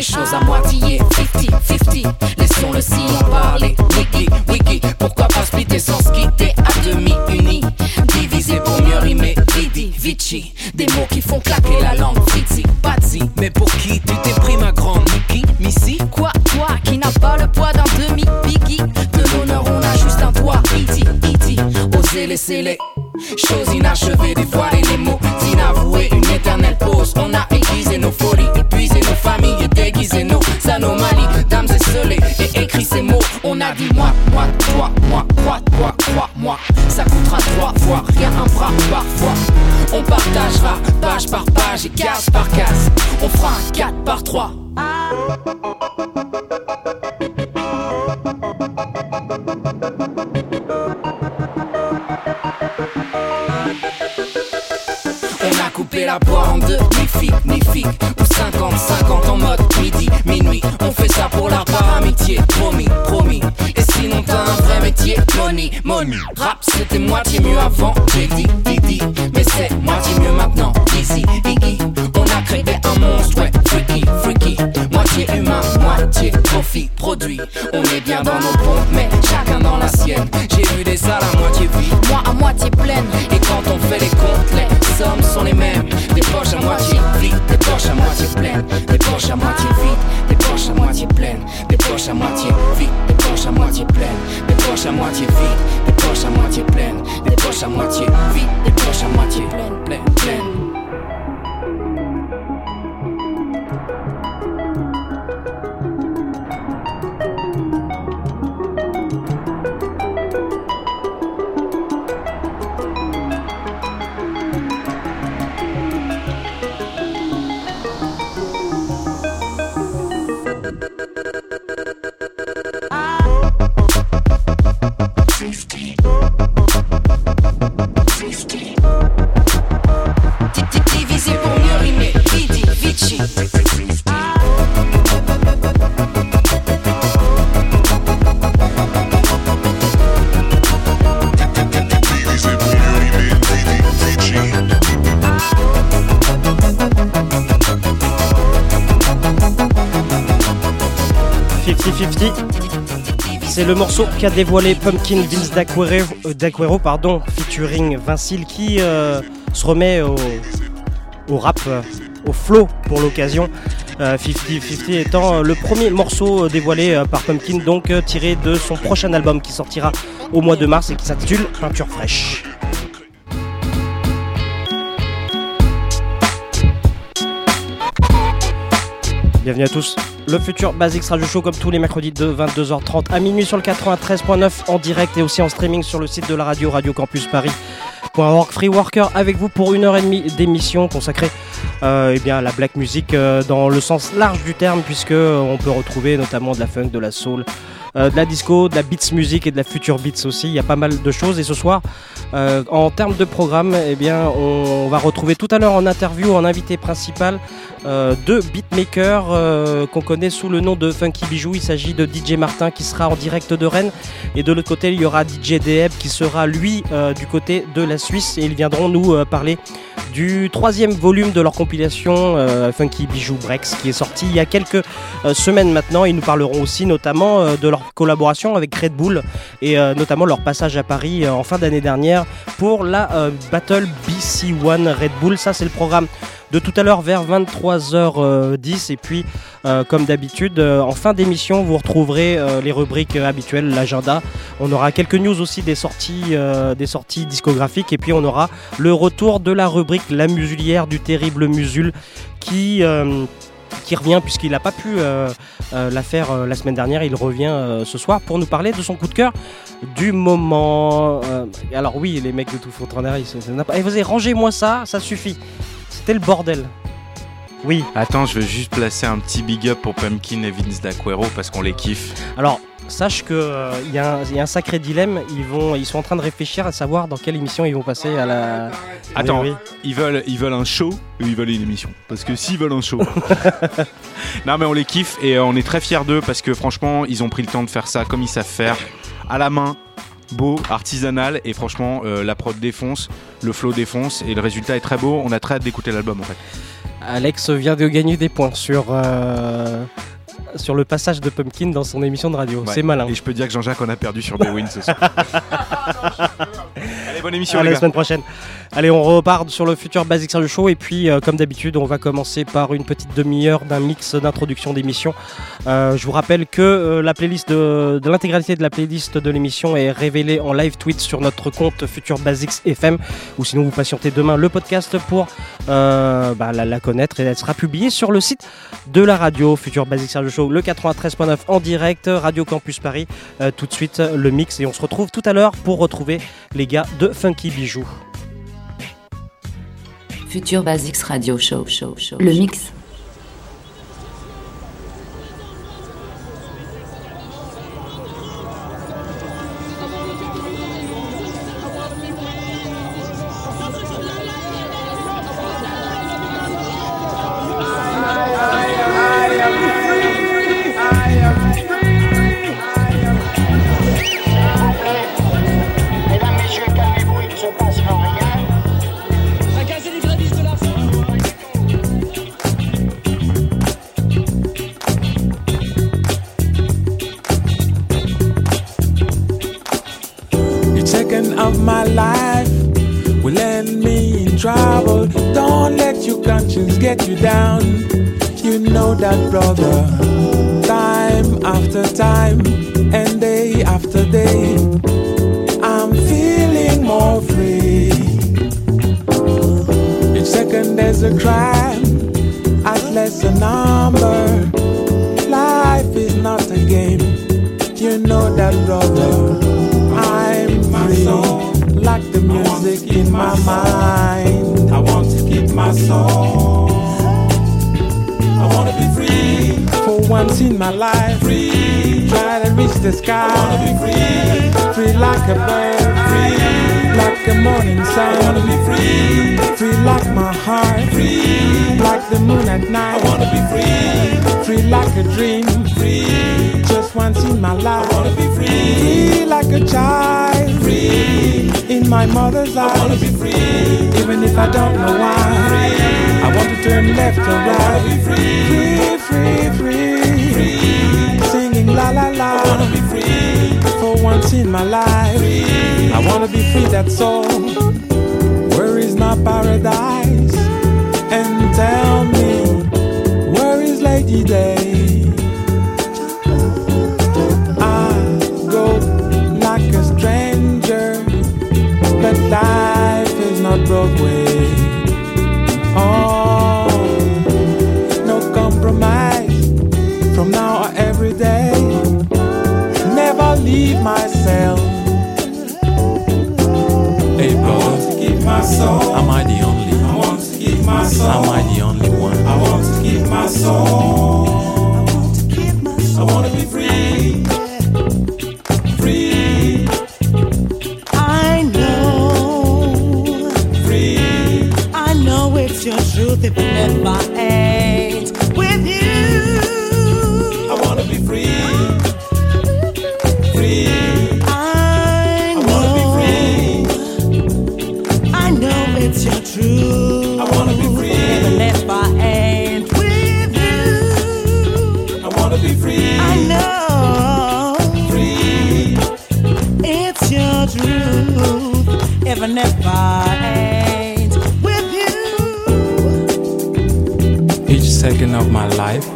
Les choses à moitié, 50-50 Laissons le sillon parler, wiki, wiki. Pourquoi pas splitter sans se quitter à demi unis Diviser pour mieux rimer, Didi, Vici. Des mots qui font claquer la langue, Fritzi, Patsy Mais pour qui tu t'es pris ma grande Mickey, Missy? Quoi, toi qui n'as pas le poids d'un demi-biggie? De l'honneur on a juste un toit, iti, iti Oser laisser les choses inachevées Dévoiler les mots inavoués Une éternelle pause, on a aiguisé nos folies moi Ça coûtera trois fois, rien un bras parfois On partagera page par page et case par case. On fera un 4 par 3 On a coupé la poire en deux, mi-fic, mi-fic Ou 50-50 en mode midi, minuit. On fait ça pour l'art par amitié, promis, money, money Rap c'était moitié mieux avant, j'ai dit, Didi Mais c'est moitié mieux maintenant, easy, Iggy On a créé un monstre, ouais, freaky, freaky. Moitié humain, moitié profit, produit. On est bien dans nos pompes, mais chacun dans la sienne. J'ai vu des salles à moitié vides, moi à moitié pleine Et quand on fait les comptes, les sommes sont les mêmes. Des poches à moitié vides, des poches à moitié pleines. Des poches à moitié vides, des poches à moitié pleines. Des poches à moitié vides, des poches à moitié pleines. Des poches à moitié vides, des poches à moitié pleines. Des poches à moitié vides, des poches à moitié pleines, pleines, pleines C'est le morceau qu'a dévoilé Pumpkin Vince D'Aquero, euh, D'Aquero, pardon, featuring Vincile qui euh, se remet au, rap, euh, au flow pour l'occasion. Euh, 50-50 étant le premier morceau dévoilé par Pumpkin, donc tiré de son prochain album qui sortira au mois de mars et qui s'intitule Peinture fraîche. Bienvenue à tous. Le futur Basics Radio Show comme tous les mercredis de 22h30 à minuit sur le 93.9 en direct et aussi en streaming sur le site de la radio Radio Campus Paris. Free Worker avec vous pour une heure et demie d'émission consacrée euh, eh bien, la black music euh, dans le sens large du terme puisque euh, on peut retrouver notamment de la funk, de la soul, de la disco, de la beats music et de la future beats aussi. Il y a pas mal de choses et ce soir, en termes de programme, eh bien, on, va retrouver tout à l'heure en interview en invité principal deux beatmakers qu'on connaît sous le nom de Funky Bijou. Il s'agit de DJ Martin qui sera en direct de Rennes et de l'autre côté il y aura DJ Deb qui sera lui du côté de la Suisse et ils viendront nous parler du troisième volume de leur compilation euh, Funky Bijou Breaks qui est sorti il y a quelques euh, semaines maintenant. Ils nous parleront aussi notamment euh, de leur collaboration avec Red Bull et notamment leur passage à Paris en fin d'année dernière pour la Battle BC One Red Bull. Ça c'est le programme de tout à l'heure vers 23h10. Et puis, euh, comme d'habitude, euh, en fin d'émission, vous retrouverez euh, les rubriques habituelles, l'agenda. On aura quelques news aussi des sorties, des sorties discographiques. Et puis, on aura le retour de la rubrique La Musulière du terrible Musul qui. revient puisqu'il n'a pas pu la faire la semaine dernière, il revient ce soir pour nous parler de son coup de cœur du moment. Alors oui, les mecs de tout se- c'est n'importe- Eh, vas-y, rangez-moi ça, ça suffit. C'était le bordel. Oui, Attends, je veux juste placer un petit big up pour Pumpkin et Vince D'Aquero parce qu'on les kiffe. alors sache que euh, il y, a un- il y a un sacré dilemme. Ils vont, ils sont en train de réfléchir à savoir dans quelle émission ils vont passer à la. Attends, Oui, oui. Ils, veulent, ils veulent un show ou ils veulent une émission? Parce que s'ils veulent un show. non, mais on les kiffe et euh, on est très fiers d'eux parce que franchement, ils ont pris le temps de faire ça comme ils savent faire, à la main. Beau, artisanal et franchement euh, la prod défonce, le flow défonce et le résultat est très beau. On a très hâte d'écouter l'album en fait. Alex vient de gagner des points sur. euh, Sur le passage de Pumpkin dans son émission de radio. Ouais. C'est malin. Et je peux dire que Jean-Jacques en a perdu sur The Win ce soir. Allez, bonne émission à la semaine prochaine. Allez, on repart sur le futur Basic Serge Show. Et puis, euh, comme d'habitude, on va commencer par une petite demi-heure d'un mix d'introduction d'émission. Euh, je vous rappelle que euh, la playlist de, de l'intégralité de la playlist de l'émission est révélée en live tweet sur notre compte Futur Basics FM. Ou sinon, vous patientez demain le podcast pour bah, la, la connaître. Et elle sera publiée sur le site de la radio Futur Basic Serge Show, le 93.9 en direct, Radio Campus Paris. Tout de suite, le mix. Et on se retrouve tout à l'heure pour retrouver les gars de Funky Bijou. Future Basics Radio Show, show, show. Le mix. My mother's eyes. I want to be free, even if I don't know why. Free, I want to turn left or right. I want to be free, free, free, free, singing la la la. I want to be free for once in my life. Free, I want to be free. That's all. Where is my paradise? And tell me, where is Lady Day? Am I the only one? I want to keep my soul. I want to be free. Free. I know. Free. I know it's your truth if it never my life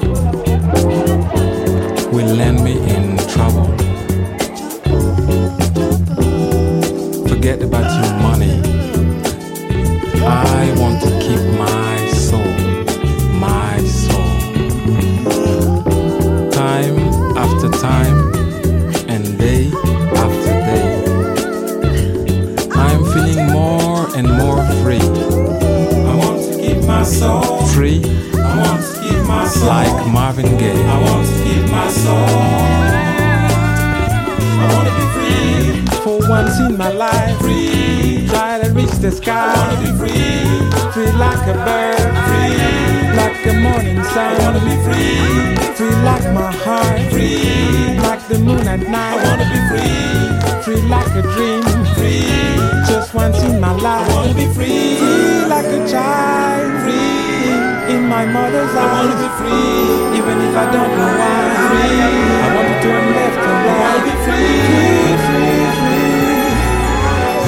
my mother's eyes. I want to be free, even if I don't know why. Free, I want to turn left and right. I want to be free, free, free, free.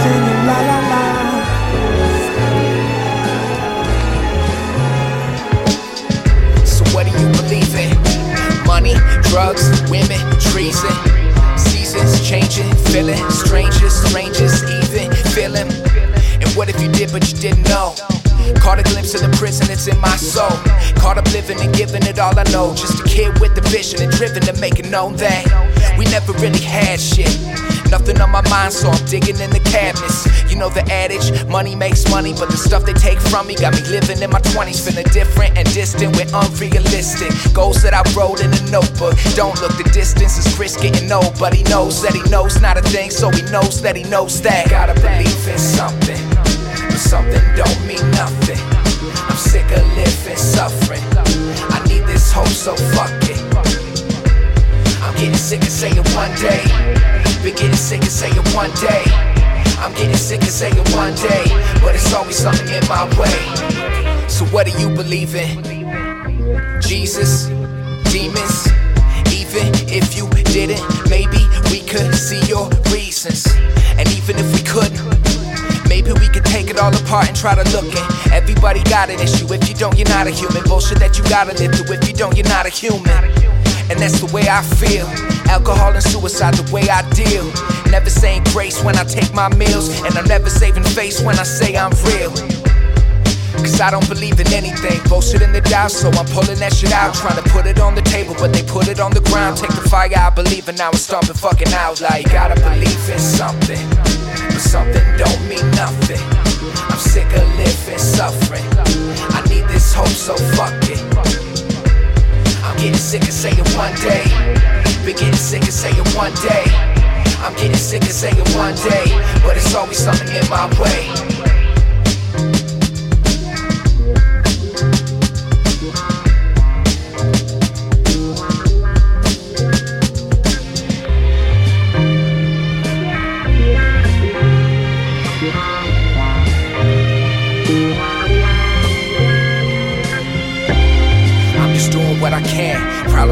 Singing la la la. So what do you believe in? Money, drugs, women, treason. Seasons changing, feeling strangers, strangers even feeling. And what if you did but you didn't know? Caught a glimpse of the prison that's in my soul. Caught up living and giving it all I know. Just a kid with a vision and driven to make it known that we never really had shit. Nothing on my mind, so I'm digging in the cabinets. You know the adage, money makes money, but the stuff they take from me got me living in my 20s, feeling different and distant with unrealistic goals that I wrote in a notebook. Don't look the distance, is Chris getting old, but he knows that he knows not a thing, so he knows that he knows that. Gotta believe in something, something don't mean nothing. I'm sick of living, suffering. I need this hope, so fuck it. I'm getting sick of saying one day. Been getting sick of saying one day. I'm getting sick of saying one day. But it's always something in my way. So what do you believe in? Jesus, demons. Even if you didn't, maybe we could see your reasons. And even if we couldn't, Maybe we could take it all apart and try to look in. Everybody got an issue. If you don't, you're not a human. Bullshit that you gotta live through. If you don't, you're not a human. And that's the way I feel. Alcohol and suicide, the way I deal. Never saying grace when I take my meals. And I'm never saving face when I say I'm real. Cause I don't believe in anything. Bullshit in the doubt, so I'm pulling that shit out. Trying to put it on the table, but they put it on the ground. Take the fire, I believe, and now I'm stomping fucking out. Like, gotta believe in something. Something don't mean nothing. I'm sick of living, suffering. I need this hope, so fuck it. I'm getting sick of saying one day. Been getting sick of saying one day. I'm getting sick of saying one day. But it's always something in my way.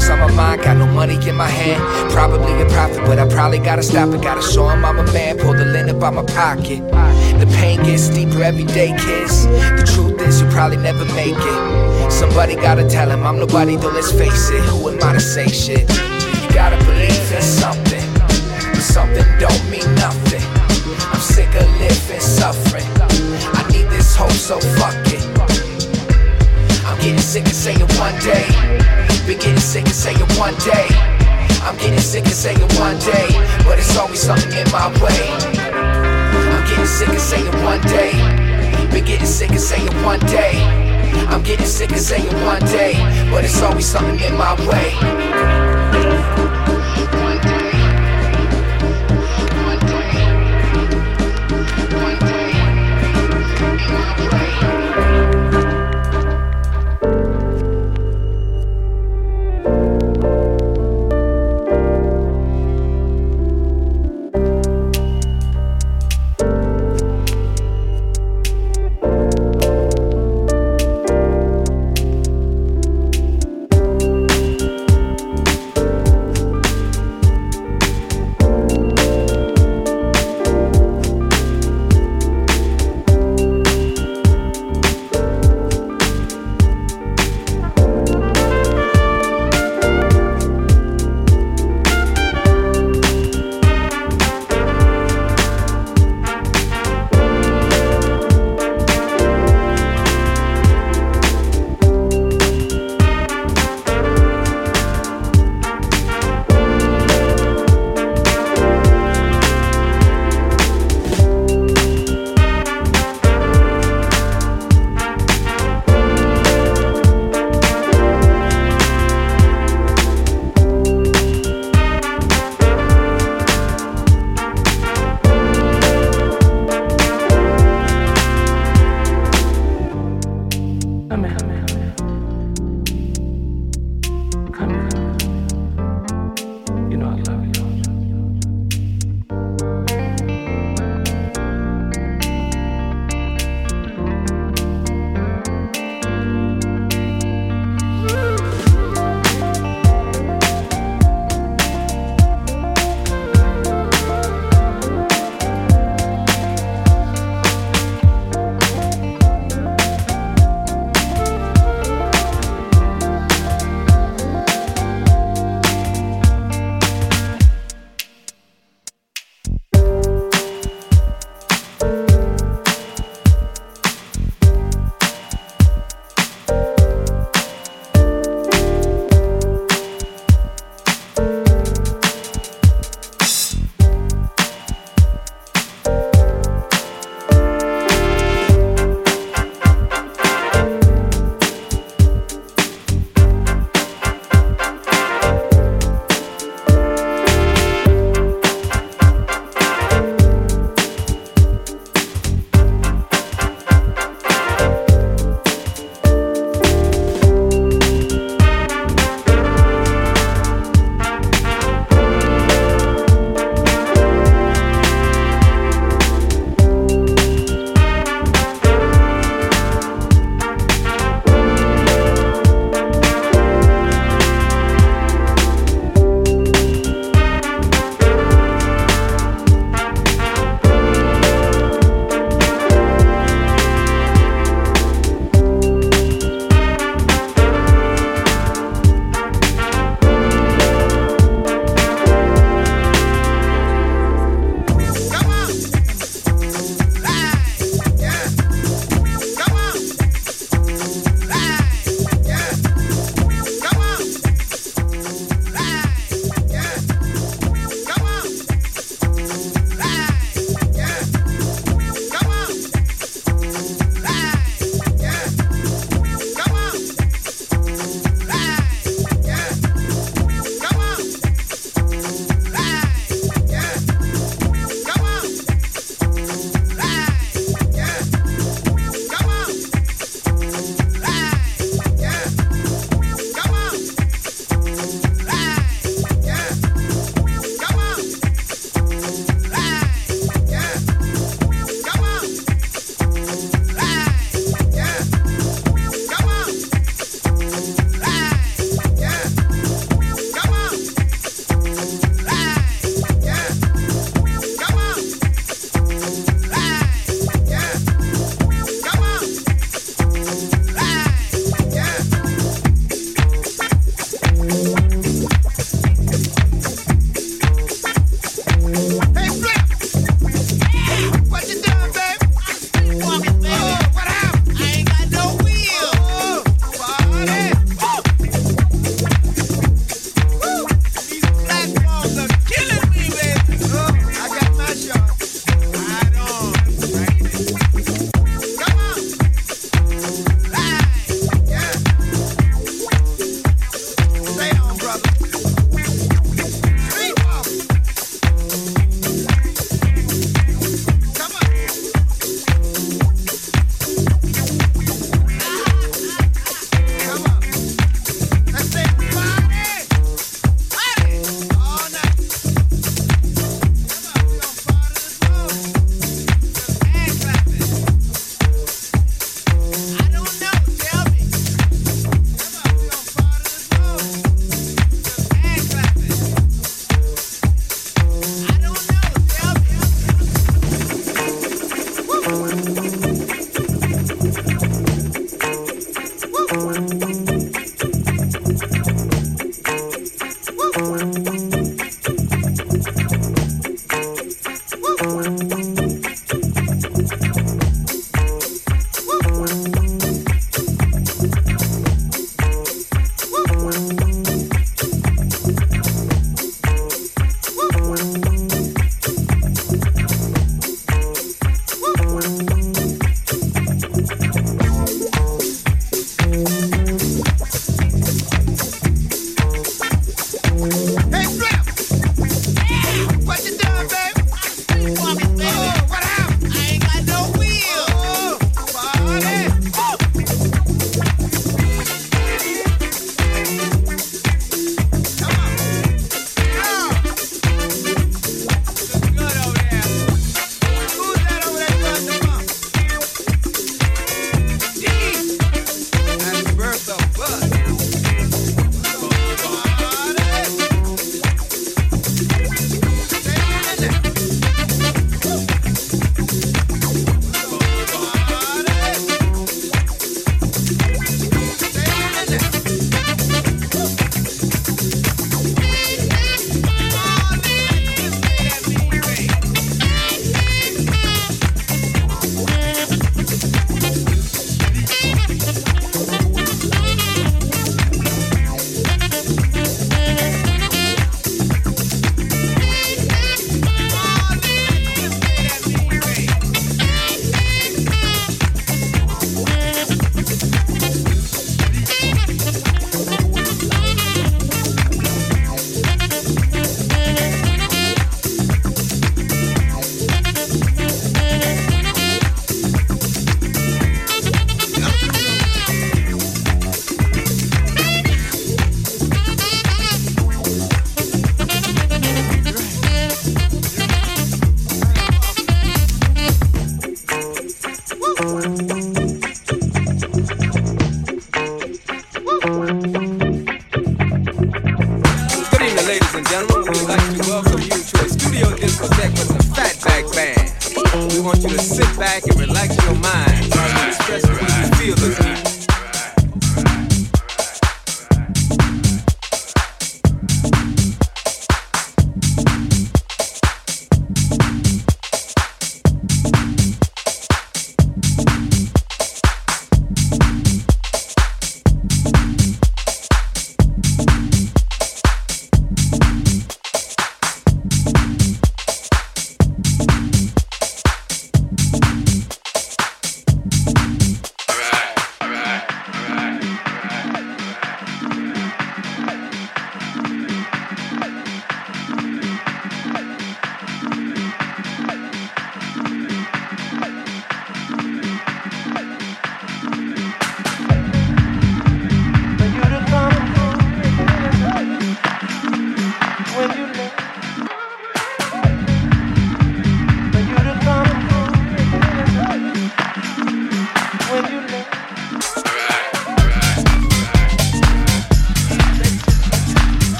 Problems on my mind, got no money in my hand. Probably a profit, but I probably gotta stop it. Gotta show him I'm a man, pull the lint up out my pocket. The pain gets deeper every day, kids. The truth is, you probably never make it. Somebody gotta tell him I'm nobody, though, let's face it. Who am I to say shit? You gotta believe in something, but something don't mean nothing. I'm sick of living, suffering. I need this hope, so fuck it. I'm getting sick of saying one day. Been getting sick of saying one day. I'm getting sick of saying one day. But it's always something in my way. I'm getting sick of saying one day. Been getting sick of saying one day. I'm getting sick of saying one day. But it's always something in my way.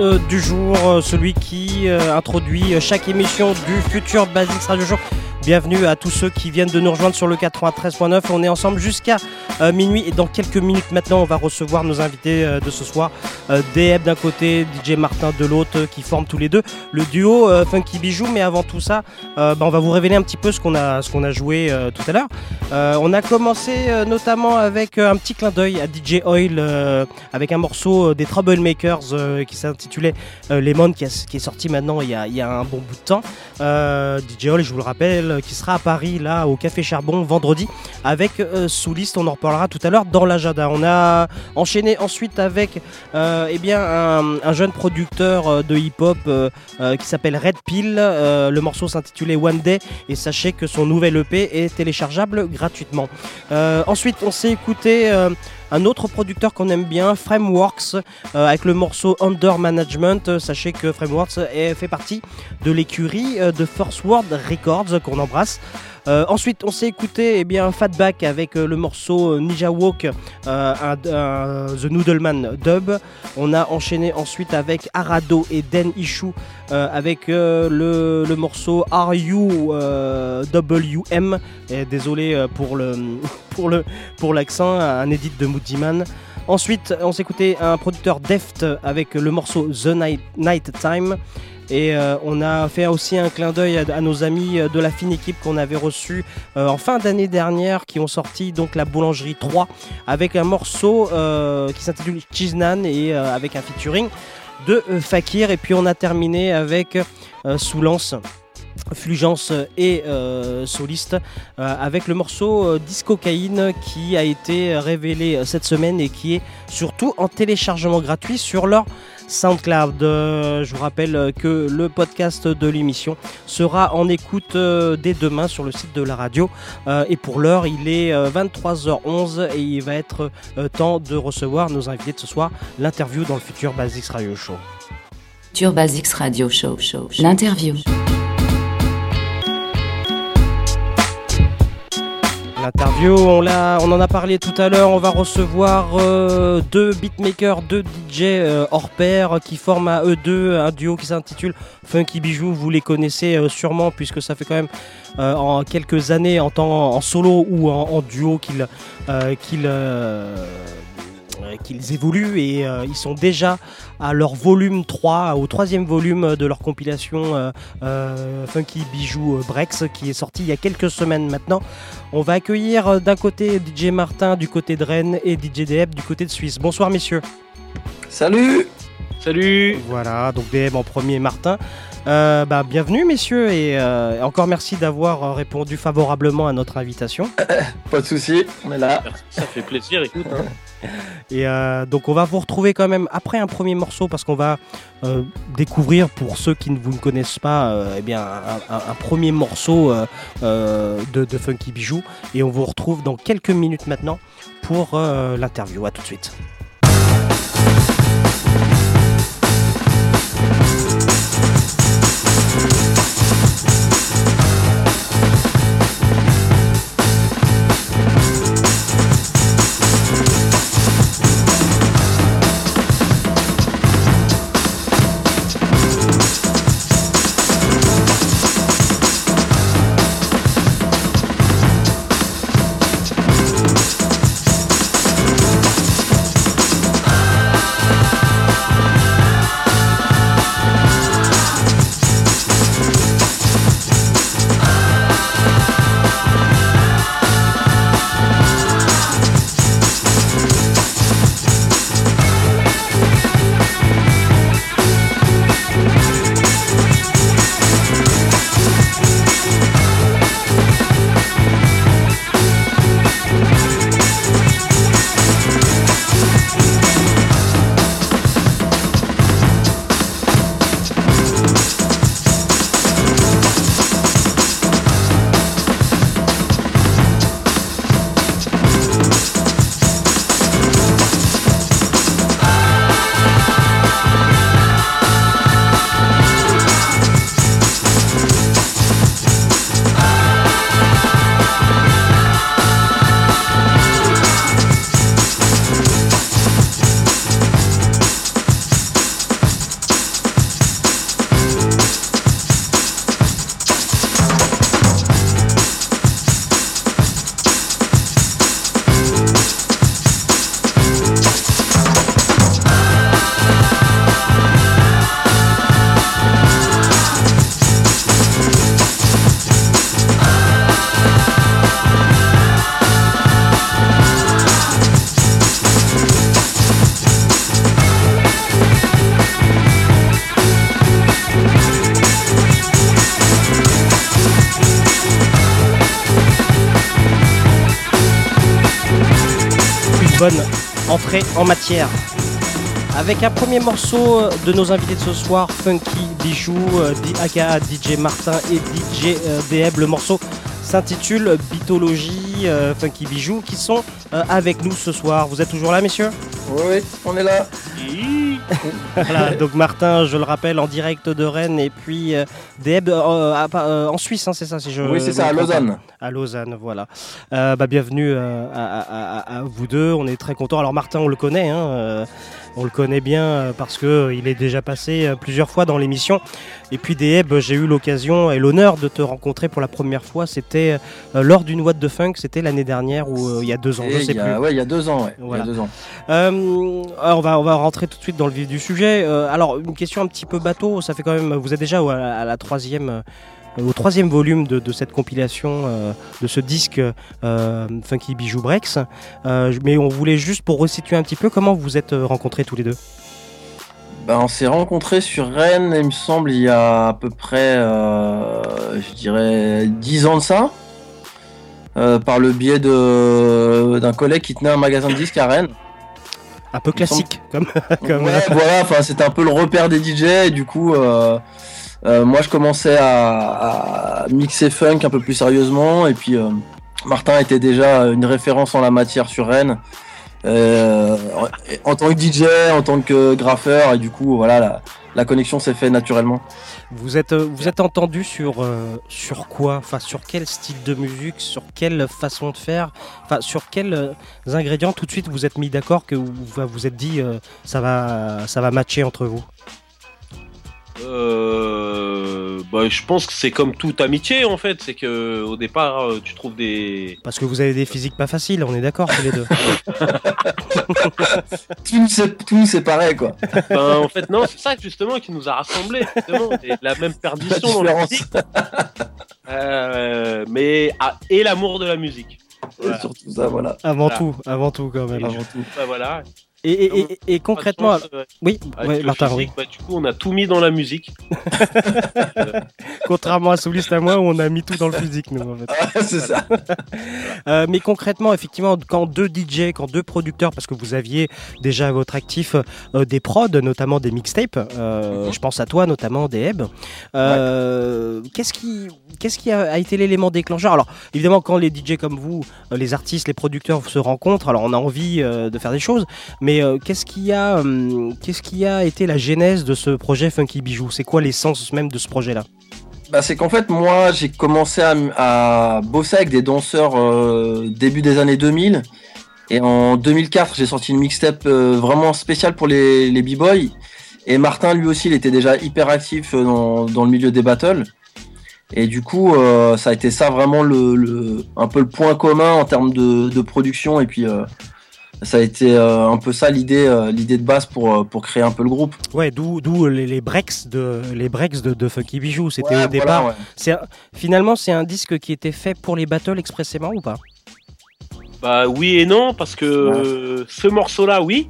Euh, du jour, euh, celui qui euh, introduit chaque émission du futur Basics Radio Show. Bienvenue à tous ceux qui viennent de nous rejoindre sur le 93.9. On est ensemble jusqu'à minuit et dans quelques minutes maintenant, on va recevoir nos invités de ce soir. Euh, DF d'un côté, DJ Martin de l'autre, euh, qui forment tous les deux le duo euh, Funky Bijou. Mais avant tout ça, bah, on va vous révéler un petit peu ce qu'on a, a joué tout à l'heure. On a commencé notamment avec un petit clin d'œil à DJ Oil avec un morceau des Troublemakers qui s'intitulait Lemon qui, qui est sorti maintenant il y a, un bon bout de temps. DJ Oil, je vous le rappelle, qui sera à Paris là au Café Charbon vendredi avec Souliste. On en reparlera tout à l'heure dans l'agenda. On a enchaîné ensuite avec eh bien, un, un jeune producteur euh, de hip-hop euh, euh, qui s'appelle Red Pill. Euh, le morceau s'intitulait One Day et sachez que son nouvel EP est téléchargeable gratuitement. Euh, ensuite, on s'est écouté euh, un autre producteur qu'on aime bien, Frameworks, euh, avec le morceau Under Management. Euh, Sachez que Frameworks fait partie de l'écurie euh, de First World Records qu'on embrasse. Euh, ensuite, on s'est écouté eh bien, Fatback avec euh, le morceau euh, Ninja Walk, un- The Noodleman dub. On a enchaîné ensuite avec Arado et Den Ishu avec le, morceau Are You WM. Et désolé pour l'accent, un édit de Moody Man. Ensuite, on s'est écouté un producteur Deft avec le morceau The Night Time. Et euh, on a fait aussi un clin d'œil à, nos amis euh, de la fine équipe qu'on avait reçus euh, en fin d'année dernière, qui ont sorti donc la boulangerie 3 avec un morceau qui s'intitule Cheese Nan et avec un featuring de Fakir. Et puis on a terminé avec Soulance. Fulgence et soliste avec le morceau Discocaïne qui a été révélé cette semaine et qui est surtout en téléchargement gratuit sur leur SoundCloud. Euh, je vous rappelle euh, que le podcast de l'émission sera en écoute euh, dès demain sur le site de la radio et pour l'heure il est euh, 23h11 et il va être temps de recevoir nos invités de ce soir l'interview dans le futur Basics Radio Show. Futur Basics Radio show, show. L'interview. L'interview, on, en a parlé tout à l'heure, on va recevoir euh, deux beatmakers, deux DJ euh, hors pair qui forment à eux deux un duo qui s'intitule Funky Bijou. Vous les connaissez euh, sûrement puisque ça fait quand même en quelques années en, en solo ou en, duo qu'ils qu'ils, évoluent et ils sont déjà à leur volume 3, au troisième volume de leur compilation euh, euh, Funky Bijou euh, Brex qui est sorti il y a quelques semaines maintenant. On va accueillir d'un côté DJ Martin du côté de Rennes et DJ DM du côté de Suisse. Bonsoir messieurs. Salut Salut Voilà, donc DM en premier Martin. Euh, bah, bienvenue messieurs et euh, encore merci d'avoir euh, répondu favorablement à notre invitation. Pas de souci, on est là. Ça fait plaisir, écoute. hein. Et euh, donc on va vous retrouver quand même après un premier morceau parce qu'on va euh, découvrir pour ceux qui ne vous ne connaissent pas euh, eh bien un, un- un premier morceau euh, euh, de, de Funky Bijou et on vous retrouve dans quelques minutes maintenant pour euh, l'interview. À tout de suite. En matière. Avec un premier morceau de nos invités de ce soir, Funky Bijou, euh, D- aka DJ Martin et DJ euh, Deb. Le morceau s'intitule Bitologie, euh, Funky Bijou, qui sont euh, avec nous ce soir. Vous êtes toujours là, messieurs? Oui, oui, on est là. Voilà, donc Martin, je le rappelle, en direct de Rennes, et puis euh, Deb euh, à- euh, en Suisse, hein, c'est ça si je Oui, c'est ça, à. Lausanne. À Lausanne, voilà. Euh, bah, bienvenue euh, à, à- à- à vous deux, on est très contents. Alors Martin, on le connaît, hein, euh, on le connaît bien euh, parce que euh, il est déjà passé euh, plusieurs fois dans l'émission. Et puis Deb, j'ai eu l'occasion et l'honneur de te rencontrer pour la première fois. C'était lors d'une What de Funk, c'était l'année dernière ou il y a deux ans, Et je sais il y plus. ouais, il y a deux ans, ouais. Voilà. Il y a deux ans. Euh, alors, on, va, on va rentrer tout de suite dans le vif du sujet. Alors, une question un petit peu bateau. Ça fait quand même. Vous êtes déjà à la troisième. Euh, au troisième volume de, de cette compilation, euh, de ce disque euh, Funky Bijou Breaks. Mais on voulait juste pour resituer un petit peu comment vous êtes rencontrés tous les deux? Ben, on s'est rencontrés sur Rennes, il me semble, il y a à peu près, je dirais, 10 ans de ça. par le biais de d'un collègue qui tenait un magasin de disques à Rennes. Un peu classique, comme. comme Ouais, voilà, enfin c'était un peu le repère des DJ et du coup, euh, euh, moi je commençais à, mixer funk un peu plus sérieusement et puis euh, Martin était déjà une référence en la matière sur Rennes. euh, en, tant que DJ, en tant que graffeur et du coup voilà la, la connexion s'est faite naturellement. Vous êtes, vous êtes entendu sur, sur quoi? Enfin, sur quel style de musique? Sur quelle façon de faire? Enfin, sur quels ingrédients? Tout de suite vous êtes mis d'accord que vous vous êtes dit ça, va, ça va matcher entre vous? Euh, bah, je pense que c'est comme toute amitié en fait, c'est que au départ euh, tu trouves des. Parce que vous avez des physiques pas faciles, on est d'accord tous les deux. tout c'est tout c'est pareil quoi. Ben, en fait non, c'est ça justement qui nous a rassemblés, justement, et la même perdition dans la musique. Euh, mais ah, et l'amour de la musique. Voilà. Surtout ça voilà. Avant Voilà. tout, avant tout quand même. Et du- bah, voilà. Et, et- et- et concrètement, chance, euh, oui, ouais, Martin, physique, oui. bah, du coup, on a tout mis dans la musique. Contrairement à Souliste à moi, où on a mis tout dans le physique, nous, en fait. c'est ça. Euh, mais concrètement, effectivement, quand deux DJ, quand deux producteurs, parce que vous aviez déjà à votre actif euh, des prods, notamment des mixtapes, euh, je pense à toi notamment, des Heb, euh, qu'est-ce qui, qu'est-ce qui a, a été l'élément déclencheur? Alors, évidemment, quand les DJ comme vous, les artistes, les producteurs se rencontrent, alors on a envie euh, de faire des choses, mais euh, qu'est-ce qui a, hum, qu'est-ce qui a été la genèse de ce projet Funky Bijou? C'est quoi l'essence même de ce projet-là? Bah, c'est qu'en fait, moi, j'ai commencé à, bosser avec des danseurs euh, début des années 2000. Et en 2004, j'ai sorti une mixtape euh, vraiment spéciale pour les, les b-boys. Et Martin, lui aussi, il était déjà hyper actif euh, dans, le milieu des battles. Et du coup, euh, ça a été ça vraiment le, le- un peu le point commun en termes de, production. Et puis, euh, ça a été euh, un peu ça l'idée, euh, l'idée de base pour, euh, pour créer un peu le groupe. Ouais, d'où d'où les, les breaks de les breaks de, de Funky Bijou. C'était Ouais, au départ. voilà, ouais. c'est un- finalement c'est un disque qui était fait pour les battles expressément ou pas? Bah oui et non, parce que euh, ce morceau-là, oui.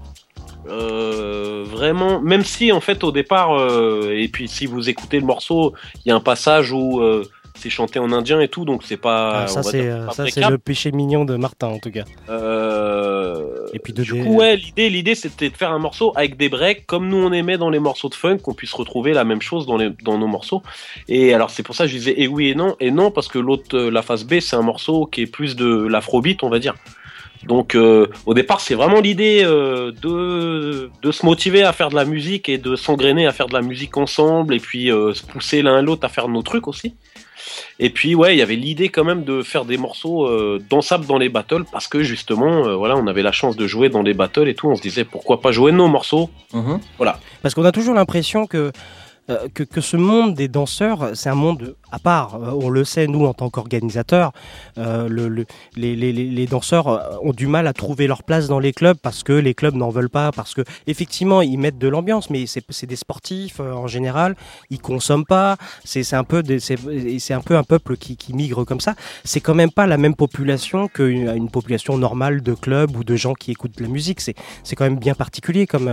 Euh, vraiment, même si en fait au départ, euh, et puis si vous écoutez le morceau, il y a un passage où euh, c'est chanté en indien et tout, donc c'est pas. Ah, Ça c'est euh, ça c'est le péché mignon de Martin en tout cas. Euh, Et puis de du coup, ouais, l'idée, l'idée, c'était de faire un morceau avec des breaks, comme nous on aimait dans les morceaux de funk, qu'on puisse retrouver la même chose dans, les, dans nos morceaux. Et alors, c'est pour ça que je disais et oui et non, et non, parce que l'autre, euh, la phase B, c'est un morceau qui est plus de l'afrobeat, on va dire. Donc, euh, au départ, c'est vraiment l'idée euh, de, de se motiver à faire de la musique et de s'engrainer à faire de la musique ensemble, et puis euh, se pousser l'un l'autre à faire nos trucs aussi. Et puis ouais, il y avait l'idée quand même de faire des morceaux euh, dansables dans les battles parce que justement, euh, voilà, on avait la chance de jouer dans les battles et tout. On se disait pourquoi pas jouer nos morceaux? Voilà. Parce qu'on a toujours l'impression que, euh, que, ce monde des danseurs, c'est un monde à part. Euh, On le sait, nous, en tant qu'organisateurs, euh, le- le- les, danseurs ont du mal à trouver leur place dans les clubs parce que les clubs n'en veulent pas, parce que effectivement, ils mettent de l'ambiance, mais c'est des sportifs en général, ils consomment pas. C'est un peu un peu un peuple qui, migre comme ça. C'est quand même pas la même population qu'une une population normale de clubs ou de gens qui écoutent de la musique. C'est quand même bien particulier comme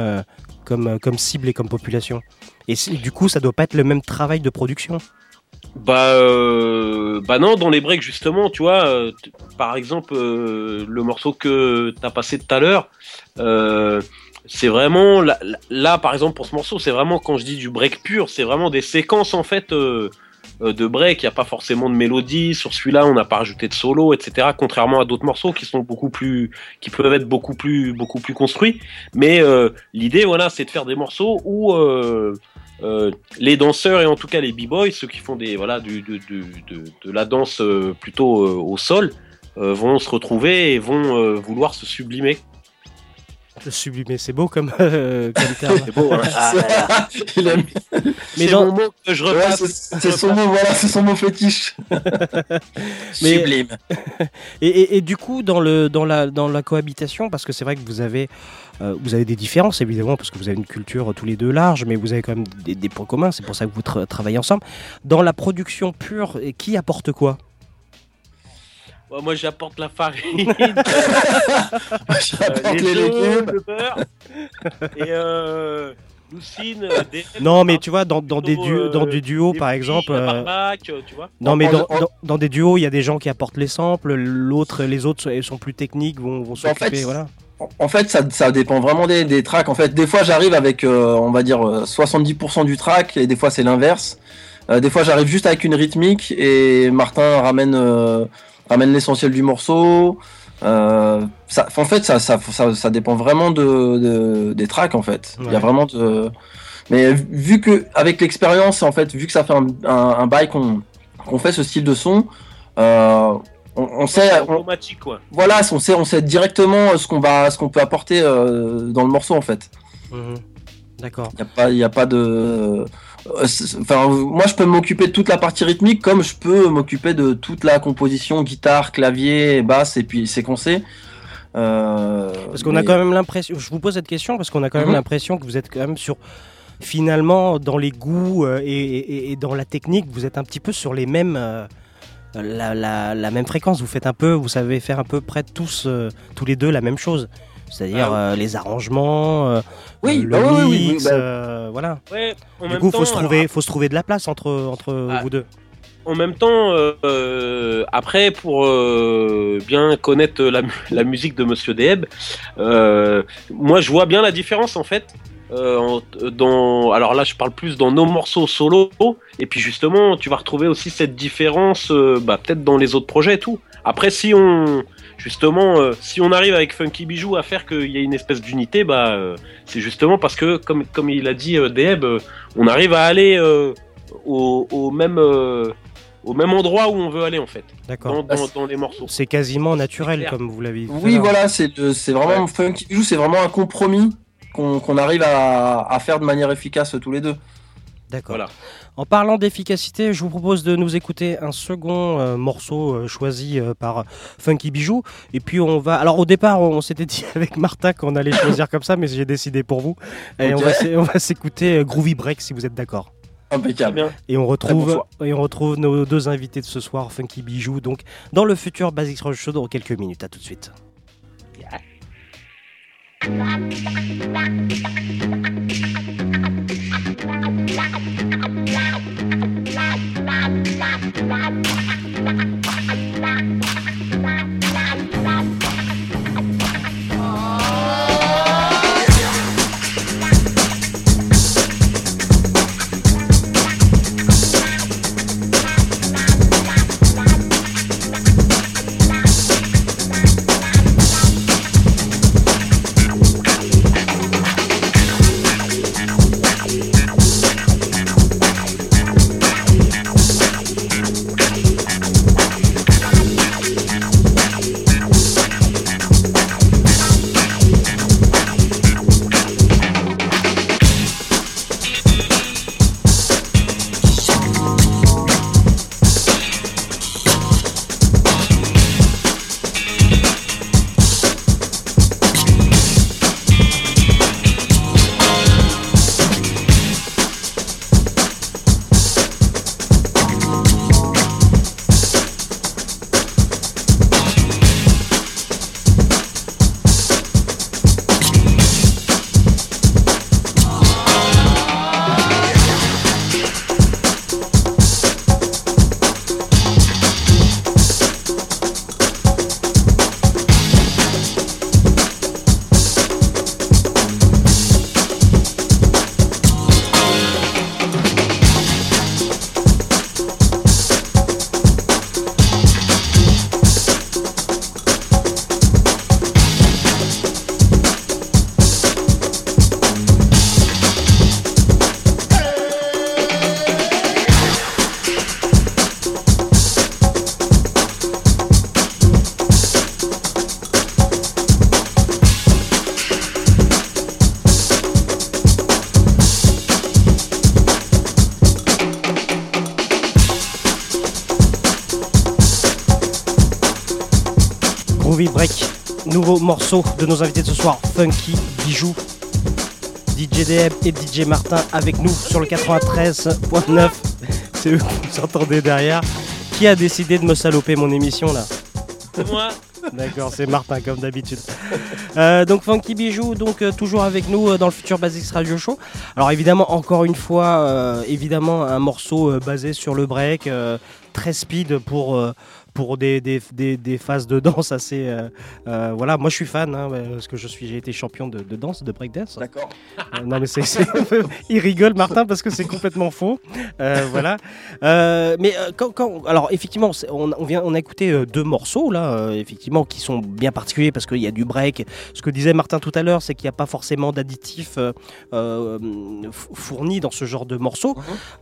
comme euh, comme cible et comme population. Et du coup, ça doit pas être le même travail de production. Bah euh, bah non, dans les breaks justement, tu vois, euh, par exemple le morceau que t'as passé tout à l'heure, c'est vraiment là, là- par exemple pour ce morceau, c'est vraiment quand je dis du break pur, c'est vraiment des séquences en fait de break. Il y a pas forcément de mélodie sur celui-là, on n'a pas rajouté de solo, etc. Contrairement à d'autres morceaux qui sont beaucoup plus, qui peuvent être beaucoup plus, beaucoup plus construits. Mais euh, l'idée, voilà, c'est de faire des morceaux où euh, euh, les danseurs et en tout cas les b-boys, ceux qui font des voilà du, de, de la danse euh, plutôt euh, au sol, euh, vont se retrouver et vont euh, vouloir se sublimer. Le sublimer, c'est beau comme, euh, comme terme. C'est beau, hein. Ah là là. Mais C'est dans- mon mot que je Ouais, repasse. c'est c'est son mot, voilà, c'est son mot fétiche. Mais- Sublime. Et, et- et du coup, dans, le, dans, la, dans la cohabitation, parce que c'est vrai que vous avez, euh, vous avez des différences évidemment, parce que vous avez une culture euh, tous les deux large, mais vous avez quand même des, des points communs, c'est pour ça que vous tra- travaillez ensemble. Dans la production pure, et qui apporte quoi? Moi j'apporte la farine, J'apporte euh, les les légumes. le beurre et euh, Lucine, euh, des Non, mais tu vois, dans, dans des, du- euh, dans des duos des par exemple. la euh, barbaque, tu vois. Non, mais En- dans, en- dans- dans des duos, il y a des gens qui apportent les samples, l'autre, les autres sont- sont plus techniques, vont, vont En s'occuper. fait, voilà. En- En fait, ça, ça dépend vraiment des, des tracks. En fait, des fois, j'arrive avec, euh, on va dire, euh, 70% du track, et des fois, c'est l'inverse. Euh, des fois, j'arrive juste avec une rythmique, et Martin ramène, euh, ramène l'essentiel du morceau. Euh, ça, en fait, ça, ça, ça, ça dépend vraiment de, de- des tracks, en fait. Il y a vraiment de... Mais vu que, avec l'expérience, en fait, vu que ça fait un, un, un bail qu'on fait ce style de son, euh, on, on sait, on- quoi. voilà, on sait, on sait directement ce qu'on va, ce qu'on peut apporter euh, dans le morceau en fait. Mhm. D'accord. Il y a pas, il y a pas de, enfin, moi je peux m'occuper de toute la partie rythmique comme je peux m'occuper de toute la composition, guitare, clavier, basse et puis séquencé. Euh, Parce qu'on a mais- quand même l'impression, je vous pose cette question parce qu'on a quand même Mhm. l'impression que vous êtes quand même sur, finalement, dans les goûts euh, et, et- et dans la technique, vous êtes un petit peu sur les mêmes, euh, la, la- la même fréquence. Vous faites un peu, vous savez faire à peu près tous, euh, tous les deux la même chose. C'est-à-dire Ah euh, les arrangements, euh, Oui, le bah oui, oui, oui, mix, bah- euh, voilà. Ouais, en Du même coup, temps, faut se trouver, alors, faut se trouver de la place entre entre Ah. vous deux. en même temps, euh, euh, après, pour euh, bien connaître la, la musique de Monsieur Deb, euh, moi je vois bien la différence en fait. euh, en- dans, alors là, je parle plus dans nos morceaux solo, et puis justement, tu vas retrouver aussi cette différence, euh, bah, peut-être dans les autres projets et tout. Après, si on, justement, euh, si on arrive avec Funky Bijou à faire qu'il y ait une espèce d'unité, bah, euh, c'est justement parce que, comme, comme il a dit euh, Deb, euh, on arrive à aller euh, au, au même, euh, au même endroit où on veut aller en fait, D'accord. dans, dans, dans les morceaux. C'est quasiment naturel, comme vous l'avez dit. Oui, voilà, c'est vraiment Funky Bijou, c'est vraiment un compromis qu'on arrive à, à faire de manière efficace tous les deux. D'accord. Voilà. En parlant d'efficacité, je vous propose de nous écouter un second euh, morceau euh, choisi euh, par Funky Bijou. Et puis on va. Alors au départ, on s'était dit avec Martin qu'on allait choisir comme ça, mais j'ai décidé pour vous. Et on va s'écouter euh, Groovy Break si vous êtes d'accord. Impeccable. bien. Et on retrouve et on retrouve nos deux invités de ce soir, Funky Bijou, donc dans le futur Basics Rock Show dans quelques minutes. À tout de suite. Ha ha ha ha! Morceau de nos invités de ce soir, Funky Bijou. DJ DM et DJ Martin avec nous sur le 93.9. C'est eux que vous entendez derrière. Qui a décidé de me saloper mon émission là Moi. D'accord, c'est Martin comme d'habitude. Euh, donc Funky Bijou, donc euh, toujours avec nous euh, dans le futur Basics Radio Show. Alors évidemment, encore une fois, évidemment un morceau basé sur le break, très speed pour pour des, des, des, des phases de danse assez. euh, euh, voilà, moi je suis fan hein, parce que je suis, j'ai été champion de, de danse, de breakdance. D'accord. Euh, non mais c'est, il rigole Martin parce que c'est complètement faux. Euh, voilà. Euh, mais euh, quand, quand- alors effectivement, on, on vient, on a écouté euh, deux morceaux là, euh, effectivement, qui sont bien particuliers parce qu'il y a du break. Ce que disait Martin tout à l'heure, c'est qu'il n'y a pas forcément d'additifs euh, euh, fournis dans ce genre de morceaux.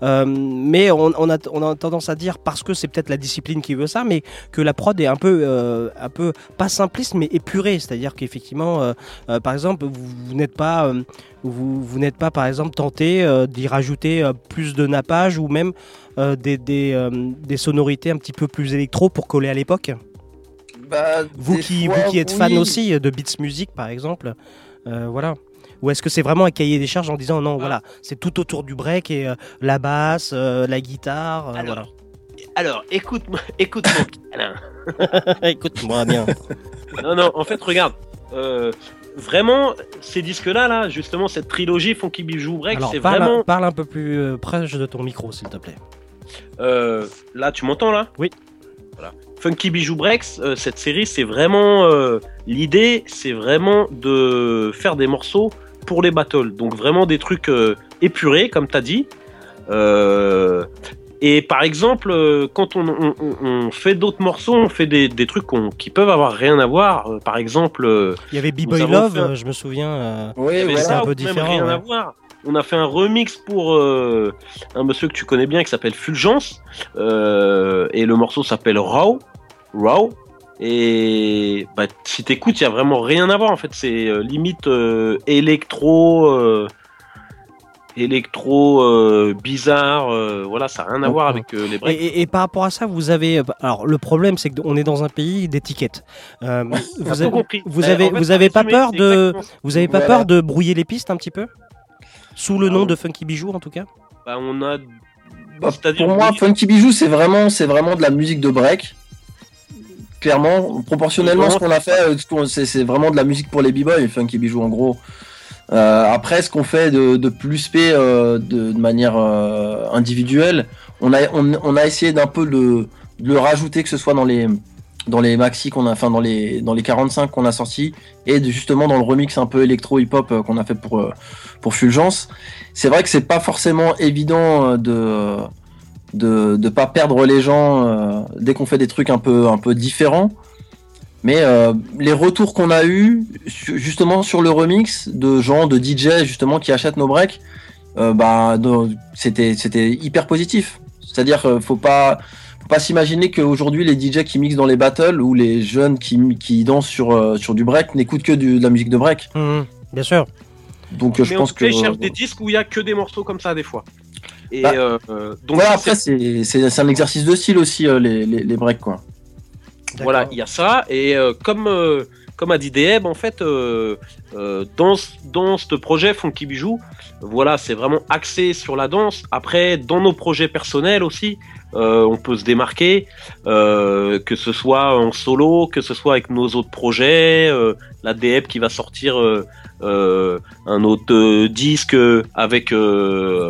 Euh, mais on, on a, on a tendance à dire parce que c'est peut-être la discipline qui veut ça, mais que la prod est un peu, euh, un peu pas simpliste mais épurée. C'est-à-dire qu'effectivement, euh, euh, par exemple, vous, vous n'êtes pas, euh, vous, vous n'êtes pas par exemple tenté euh, d'y rajouter euh, plus de nappage ou même euh, des, des, euh, des sonorités un petit peu plus électro pour coller à l'époque? Bah, Vous qui, fois, vous qui êtes fan aussi de beats music par exemple, euh, voilà. Ou est-ce que c'est vraiment un cahier des charges en disant non, voilà, c'est tout autour du break et euh, la basse, euh, la guitare, euh, voilà. Alors, écoute-moi, écoute-moi, Alain. Écoute-moi bien. Non, non, en fait, regarde. euh, vraiment, ces disques-là, là, justement, cette trilogie Funky Bijou Break, c'est vraiment. parle un peu plus euh, proche de ton micro s'il te plaît. Euh, là, tu m'entends là? Oui. Voilà. Funky Bijou Breaks, euh, cette série, c'est vraiment euh, l'idée, c'est vraiment de faire des morceaux pour les battles. Donc vraiment des trucs euh, épurés, comme t'as dit. Et par exemple, euh, quand on, on- on- on fait d'autres morceaux, on fait des, des trucs qu'on- qui peuvent avoir rien à voir. Euh, par exemple, euh, Il y avait B-Boy Love, un- je me souviens. euh, avait c'était ça, un peu même différent. rien à voir. On a fait un remix pour euh, un monsieur que tu connais bien qui s'appelle Fulgence. euh, et le morceau s'appelle Raw. Raw. Et bah, si t'écoutes, il y a vraiment rien à voir en fait. C'est euh, limite euh, électro. Électro euh, bizarre euh, voilà ça n'a rien à voir avec euh, les Et, breaks et- et par rapport à ça, vous avez. Alors, le problème, c'est qu'on est dans un pays d'étiquettes. Euh, vous avez, compris. vous avez, en fait, vous pour avez pas peur de, vous avez pas Voilà. peur de brouiller les pistes un petit peu, sous le Ah nom de Funky Bijou en tout cas? Bah, on a Bah, pour moi. Funky Bijou, c'est vraiment, c'est vraiment de la musique de break. Clairement, proportionnellement, ce qu'on a fait, c'est vraiment de la musique pour les b-boys, Funky Bijou, en gros. Euh, après, ce qu'on fait de, plus spé euh, de, manière euh, individuelle, on a, on, a essayé d'un peu de le rajouter, que ce soit dans les, dans les maxi qu'on a, enfin dans les, dans les 45 qu'on a sortis, et justement dans le remix un peu électro-hip-hop euh, qu'on a fait pour, pour Fulgence. C'est vrai que c'est pas forcément évident de de de pas perdre les gens dès qu'on fait des trucs un peu un peu différents. Mais euh, les retours qu'on a eu justement sur le remix de gens de DJ justement qui achètent nos breaks, euh, bah c'était c'était hyper positif. C'est-à-dire euh, faut pas faut pas s'imaginer qu'aujourd'hui les DJ qui mixent dans les battles ou les jeunes qui qui dansent sur sur du break n'écoutent que du- de la musique de break. bien sûr. Donc je pense que ils cherchent des disques où il y a que des morceaux comme ça des fois et Bah, euh, donc voilà, après c'est un exercice de style aussi euh, les, les les breaks quoi. Voilà, il y a ça. Et euh, comme, euh, comme a dit Deb, en fait, euh, euh, dans, ce- dans ce projet Funky Bijou, voilà, c'est vraiment axé sur la danse. Après, dans nos projets personnels aussi, euh, on peut se démarquer, euh, que ce soit en solo, que ce soit avec nos autres projets, euh, la Deb qui va sortir euh, euh, un autre euh, disque avec euh,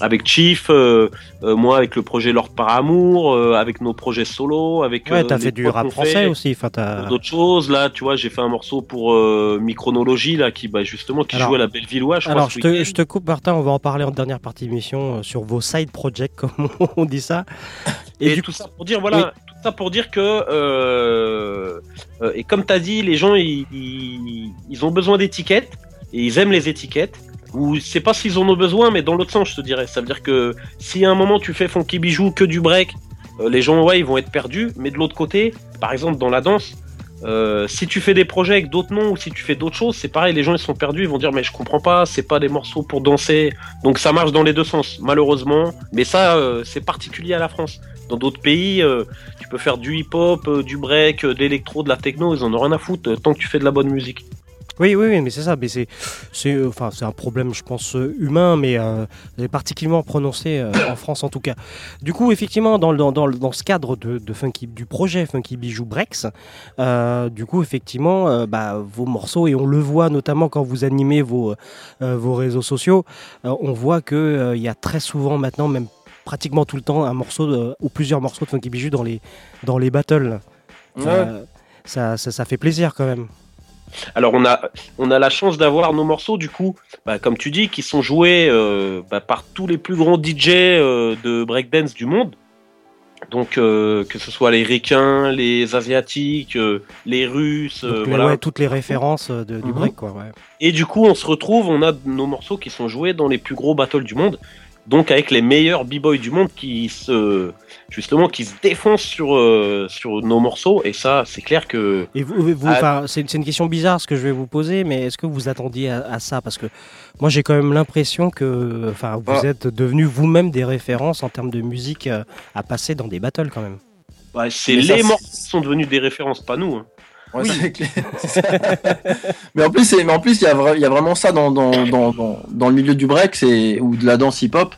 avec Chief, euh, euh, moi avec le projet Lord par amour, euh, avec nos projets solo, avec Ouais, t'as fait du rap français fait, aussi. Enfin, d'autres choses là, tu vois, j'ai fait un morceau pour Micronologie là qui bah justement qui Alors- joue à la Bellevillois, je crois. Alors, je te, week-end. je te coupe, Martin, on va en parler en dernière partie d'émission euh, sur vos side projects, comme on dit ça. Et, du tout ça pour dire voilà, tout ça pour dire que et comme t'as dit, les gens ils, ils, ils ont besoin d'étiquettes et ils aiment les étiquettes. Ou c'est pas s'ils en ont besoin, mais dans l'autre sens, je te dirais. Ça veut dire que si à un moment tu fais funky bijou que du break, euh, les gens ouais ils vont être perdus. Mais de l'autre côté, par exemple dans la danse, euh, si tu fais des projets avec d'autres noms ou si tu fais d'autres choses, c'est pareil, les gens ils sont perdus, ils vont dire mais je comprends pas, c'est pas des morceaux pour danser. Donc ça marche dans les deux sens, malheureusement. Mais ça, euh, c'est particulier à la France. Dans d'autres pays, tu peux faire du hip-hop, du break, de l'électro, de la techno, ils en ont rien à foutre tant que tu fais de la bonne musique. Oui, oui, oui, mais c'est ça. Mais c'est, c'est, enfin, c'est un problème, je pense, humain, mais euh, particulièrement prononcé euh, en France en tout cas. Du coup, effectivement, dans, le- dans, dans, le- dans ce cadre de, de Funky, du projet Funky Bijou Breaks, euh, du coup, effectivement, bah, vos morceaux, et on le voit notamment quand vous animez vos, vos réseaux sociaux, on voit qu'il il y a très souvent maintenant, même pratiquement tout le temps, un morceau de- ou plusieurs morceaux de Funky Bijou dans les, dans les battles. Ça, ça, ça fait plaisir quand même. Alors on a, on a la chance d'avoir nos morceaux du coup, bah, comme tu dis, qui sont joués euh, bah, par tous les plus grands DJ euh, de breakdance du monde. Donc euh, que ce soit les Ricains, les Asiatiques, les Russes, Donc, voilà. ouais, toutes les références de- du Mhm. break, quoi. Ouais. Et du coup, on se retrouve, on a nos morceaux qui sont joués dans les plus gros battles du monde. Donc avec les meilleurs b-boys du monde qui se justement qui se défoncent sur euh, sur nos morceaux et ça c'est clair que Et vous, vous- Ah, enfin, c'est c'est une question bizarre ce que je vais vous poser, mais est-ce que vous attendiez à, à ça? Parce que moi, j'ai quand même l'impression que, enfin, vous Ah. êtes devenus vous-même des références en termes de musique euh, à passer dans des battles quand même. ouais, c'est les morceaux qui sont devenus des références, pas nous. hein. Ouais, mais en plus, mais en plus, il y a, y vraiment ça dans, dans, dans, dans, dans le milieu du break, ou de la danse hip-hop.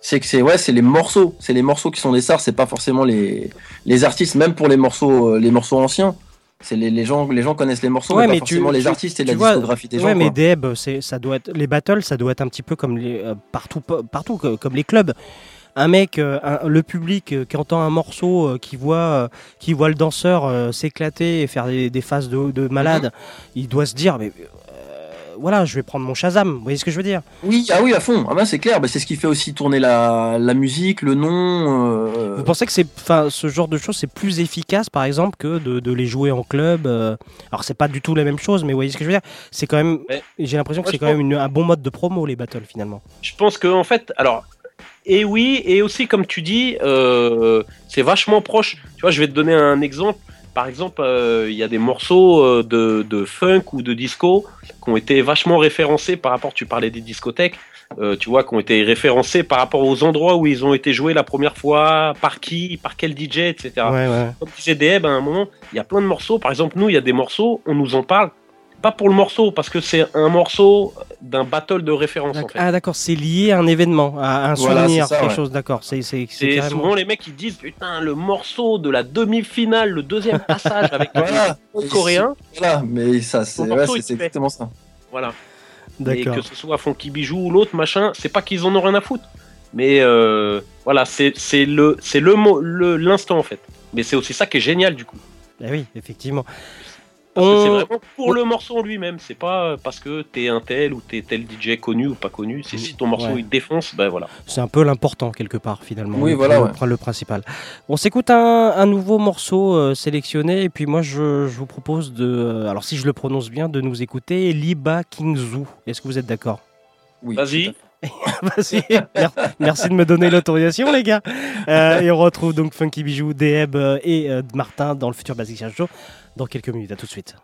C'est que c'est ouais, c'est les morceaux, c'est les morceaux qui sont des stars. C'est pas forcément les, les artistes, même pour les morceaux, euh, les morceaux anciens. C'est les, les gens, les gens connaissent les morceaux, mais, pas forcément les artistes et tu la vois, discographie des gens. Ouais, mais quoi. Deb, ça doit être, les battles, ça doit être un petit peu comme les, euh, partout, partout, co- comme les clubs. Un mec, euh, un- le public euh, qui entend un morceau, euh, qui voit, euh, qui voit le danseur euh, s'éclater et faire des, des phases de, de malade, il doit se dire, mais euh, voilà, je vais prendre mon Shazam. Vous voyez ce que je veux dire? Oui, ah oui, à fond. Ah ben, c'est clair. Bah, c'est ce qui fait aussi tourner la, la musique, le nom. euh, Vous pensez que c'est, enfin, ce genre de choses, c'est plus efficace, par exemple, que de, de les jouer en club euh, Alors, c'est pas du tout la même chose, mais vous voyez ce que je veux dire? C'est quand même, j'ai l'impression que c'est quand même une- un bon mode de promo les battles finalement. Je pense que en fait, alors, et oui, et aussi comme tu dis, euh, c'est vachement proche. Tu vois, je vais te donner un exemple. Par exemple, euh, il y a des morceaux euh, de, de funk ou de disco qui ont été vachement référencés par rapport. Tu parlais des discothèques. euh, tu vois, qui ont été référencés par rapport aux endroits où ils ont été joués la première fois, par qui, par quel DJ, etc. Ouais, ouais. Comme disait Deb à un moment, il y a plein de morceaux. Par exemple, nous, il y a des morceaux, on nous en parle, pas pour le morceau, parce que c'est un morceau d'un battle de référence, en fait. Ah d'accord, c'est lié à un événement, à un Voilà, souvenir, ça, quelque ouais. chose, d'accord. C'est carrément- souvent les mecs qui disent putain le morceau de la demi-finale, le deuxième passage avec Voilà. le coréen. Voilà, mais ça, c'est ouais, exactement ça. Voilà. Et D'accord. que ce soit Funky Bijou ou l'autre machin, c'est pas qu'ils en ont rien à foutre. Mais euh, voilà, c'est le c'est le mot le l'instant en fait. Mais c'est aussi ça qui est génial du coup. Ah oui, effectivement. Parce que c'est On- vraiment pour le morceau en lui-même, c'est pas parce que t'es un tel ou t'es tel DJ connu ou pas connu, c'est si ton morceau Ouais. il défonce, ben voilà. C'est un peu l'important quelque part finalement. Oui, le, voilà, le, ouais. le principal. On s'écoute un, un nouveau morceau euh, sélectionné et puis moi je, je vous propose de, euh, alors si je le prononce bien, de nous écouter Liba Kingzoo. Est-ce que vous êtes d'accord? Oui. Vas-y. Vas-y. Mer- Merci de me donner l'autorisation les gars. Euh, et on retrouve donc Funky Bijou, Deb euh, et euh, Martin dans le futur Basic Show dans quelques minutes. À tout de suite.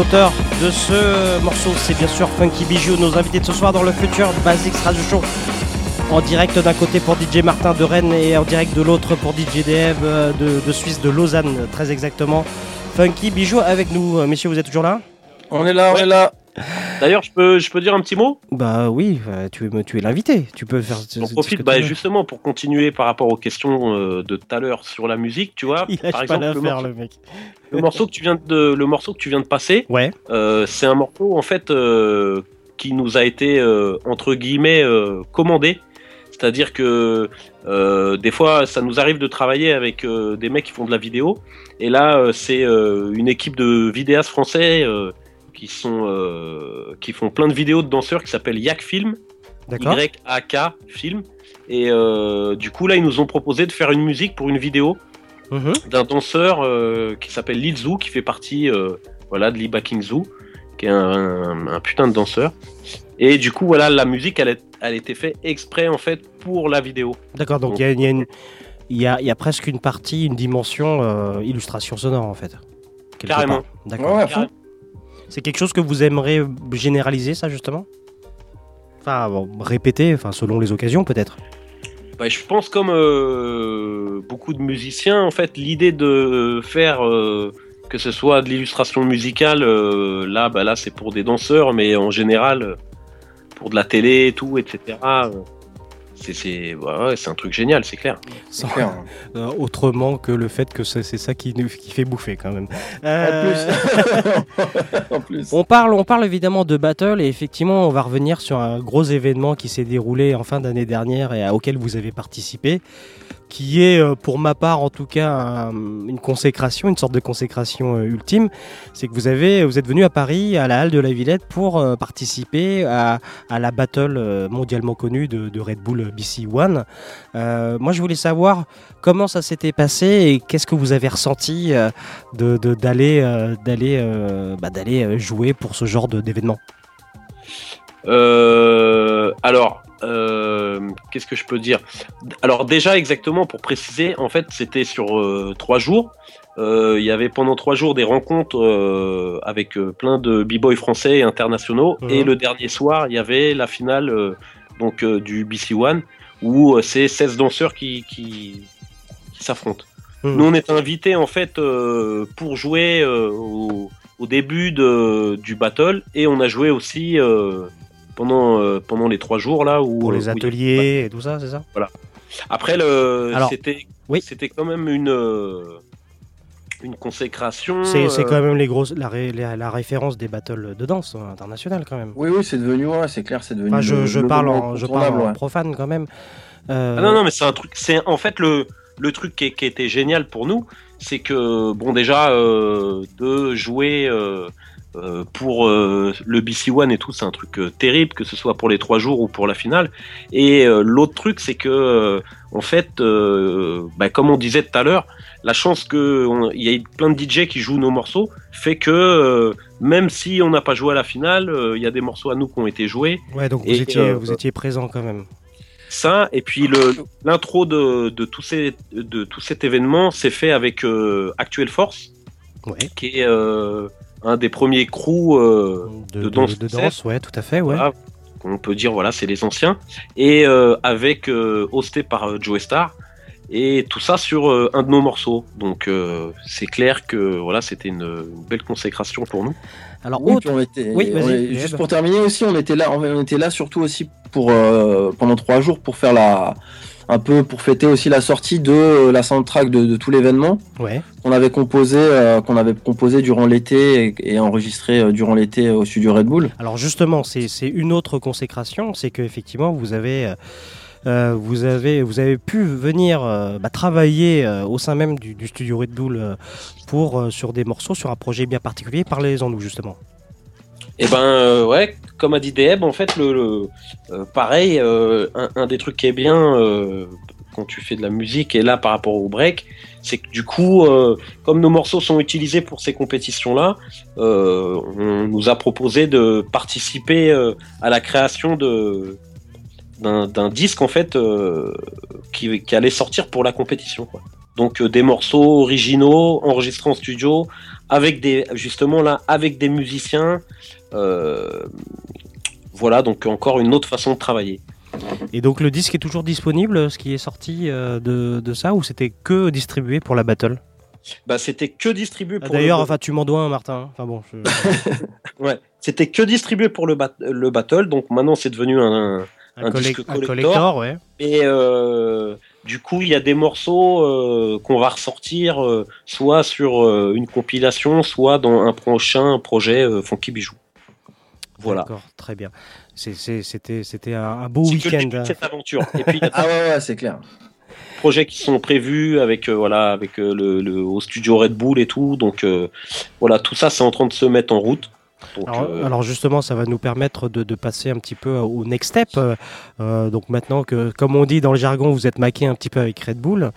Auteurs de ce morceau, c'est bien sûr Funky Bijou, nos invités de ce soir dans le futur Basics Radio Show. En direct d'un côté pour DJ Martin de Rennes et en direct de l'autre pour DJ Dave euh, de, de Suisse, de Lausanne, très exactement. Funky Bijou avec nous. Euh, Messieurs, vous êtes toujours là? On est là, on est là. D'ailleurs, je peux, je peux dire un petit mot? Bah oui, euh, tu es, tu es l'invité. Tu peux faire. J'en profite bah, justement pour continuer par rapport aux questions de tout à l'heure sur la musique, tu vois. Il par pas exemple, le, l'affaire, morceau, le mec. Le morceau que tu viens de, le morceau que tu viens de passer, Ouais. euh, c'est un morceau en fait euh, qui nous a été euh, entre guillemets commandé. C'est-à-dire que euh, des fois, ça nous arrive de travailler avec euh, des mecs qui font de la vidéo. Et là, euh, c'est une équipe de vidéastes français qui sont qui font plein de vidéos de danseurs qui s'appelle Yak Film. Y-A-K Film. Et du coup, là, ils nous ont proposé de faire une musique pour une vidéo Mhm. d'un danseur euh, qui s'appelle Lil Zoo, qui fait partie euh, voilà, de Lee Backing Zoo, qui est un, un- un putain de danseur. Et du coup, voilà, la musique, elle, est- elle a été faite exprès, en fait, pour la vidéo. D'accord, donc il y a, y y y presque une partie, une dimension euh, illustration sonore en fait. Carrément. D'accord. Ouais. C'est quelque chose que vous aimeriez généraliser, ça justement? Enfin, bon, répéter, enfin, selon les occasions peut-être. Bah, je pense comme euh, beaucoup de musiciens, en fait, l'idée de faire euh, que ce soit de l'illustration musicale, euh, là, bah, là, c'est pour des danseurs, mais en général, pour de la télé et tout, etc. euh, c'est ouais, un truc génial, c'est clair. Sans- clair. euh, autrement que le fait que c'est ça qui, fait bouffer quand même. En Euh, plus. en plus. On parle, on parle évidemment de Battle et effectivement on va revenir sur un gros événement qui s'est déroulé en fin d'année dernière et à- auquel vous avez participé, qui est euh, pour ma part en tout cas un- une consécration, une sorte de consécration euh, ultime. C'est que vous avez, vous êtes venu à Paris à la halle de la Villette pour euh, participer à, la battle mondialement connue de, Red Bull BC One. Moi je voulais savoir comment ça s'était passé et qu'est-ce que vous avez ressenti euh, de de- d'aller d'aller bah, d'aller jouer pour ce genre d'événement. Euh, alors, euh, qu'est-ce que je peux dire? Alors déjà exactement pour préciser, en fait c'était sur euh, trois jours. Il y avait pendant trois jours des rencontres avec plein de b-boys français et internationaux. Mhm. Et le dernier soir, il y avait la finale donc du BC One où c'est 16 danseurs qui, qui, qui s'affrontent. Mhm. Nous on est invités en fait pour jouer au, au début de, du battle et on a joué aussi pendant, euh, pendant les trois jours là où Pour les où il y a- ateliers et tout ça, c'est ça? Après, le, Alors, c'était, oui. c'était quand même une, euh, une consécration. C'est c'est euh, quand même les grosses, la, ré- la, la référence des battles de danse euh, internationales quand même. Oui, oui, c'est devenu, ouais, c'est clair, c'est devenu. Enfin, je, le- je le parle en, je parle incontournable, en ouais. profane quand même. Euh, Ah non, non, mais c'est un truc. C'est en fait le, le truc qui, qui était génial pour nous, c'est que bon déjà euh, de jouer euh, euh, pour euh, le BC One et tout, c'est un truc euh, terrible, que ce soit pour les trois jours ou pour la finale. Et l'autre truc, c'est que en fait, bah, comme on disait tout à l'heure, la chance que on- il y ait plein de DJ qui jouent nos morceaux fait que même si on n'a pas joué à la finale, il y a des morceaux à nous qui ont été joués. Ouais, donc vous étiez, vous étiez présent quand même. Ça, et puis l'intro de, de, tout ces, de tout cet événement s'est fait avec euh, Actuel Force, Ouais. qui est un des premiers crews euh, De, danse de danse, ouais, tout à fait, ouais. Voilà, on peut dire, voilà, c'est les anciens. Et euh, avec euh, hosté par euh, Joe Star. Et tout ça sur euh, un de nos morceaux. Donc euh, c'est clair que voilà, c'était une, une belle consécration pour nous. Alors, Oui, autre- puis on était- Oui, on est- juste pour terminer aussi, on était là, on était là surtout aussi pour euh, pendant trois jours pour faire la un peu pour fêter aussi la sortie de euh, la soundtrack de, de tout l'événement Ouais. qu'on avait composé euh, qu'on avait composé durant l'été et, et enregistré euh, durant l'été au studio Red Bull. Alors justement, c'est une autre consécration, c'est que effectivement vous avez, euh, vous avez, vous avez pu venir euh, bah, travailler euh, au sein même du, du studio Red Bull pour sur des morceaux, sur un projet bien particulier. Parlez-en nous justement. Et ben euh, ouais, comme a dit Deb, en fait, le, euh, pareil, euh, un, des trucs qui est bien euh, quand tu fais de la musique et là par rapport au break, c'est que du coup, comme nos morceaux sont utilisés pour ces compétitions-là, on nous a proposé de participer à la création de d'un disque en fait qui, allait sortir pour la compétition. Donc des morceaux originaux enregistrés en studio avec des justement là avec des musiciens. Euh, voilà donc encore une autre façon de travailler. Et donc le disque est toujours disponible, ce qui est sorti euh, de, de ça, ou c'était que distribué pour la battle? Bah c'était que distribué Ah, pour. D'ailleurs, le... enfin, tu m'en dois un, Martin. Enfin bon, je- ouais, c'était que distribué pour le, bat- le battle. Donc maintenant c'est devenu un, disque un collector. ouais. Et euh, du coup il y a des morceaux euh, qu'on va ressortir euh, soit sur une compilation, soit dans un prochain projet Funky Bijou. Voilà. D'accord, très bien. C'était c'était un, un beau C'est que le week-end. hein. cette aventure. Et puis Ah ouais, ouais, c'est clair. des projets qui sont prévus avec euh, voilà avec euh, le, le- au studio Red Bull et tout. Donc euh, voilà, tout ça c'est en train de se mettre en route. Donc, Alors, euh, alors justement, ça va nous permettre de, de passer un petit peu au next step. Euh, euh, donc maintenant que, comme on dit dans le jargon, vous êtes maqué un petit peu avec Red Bull,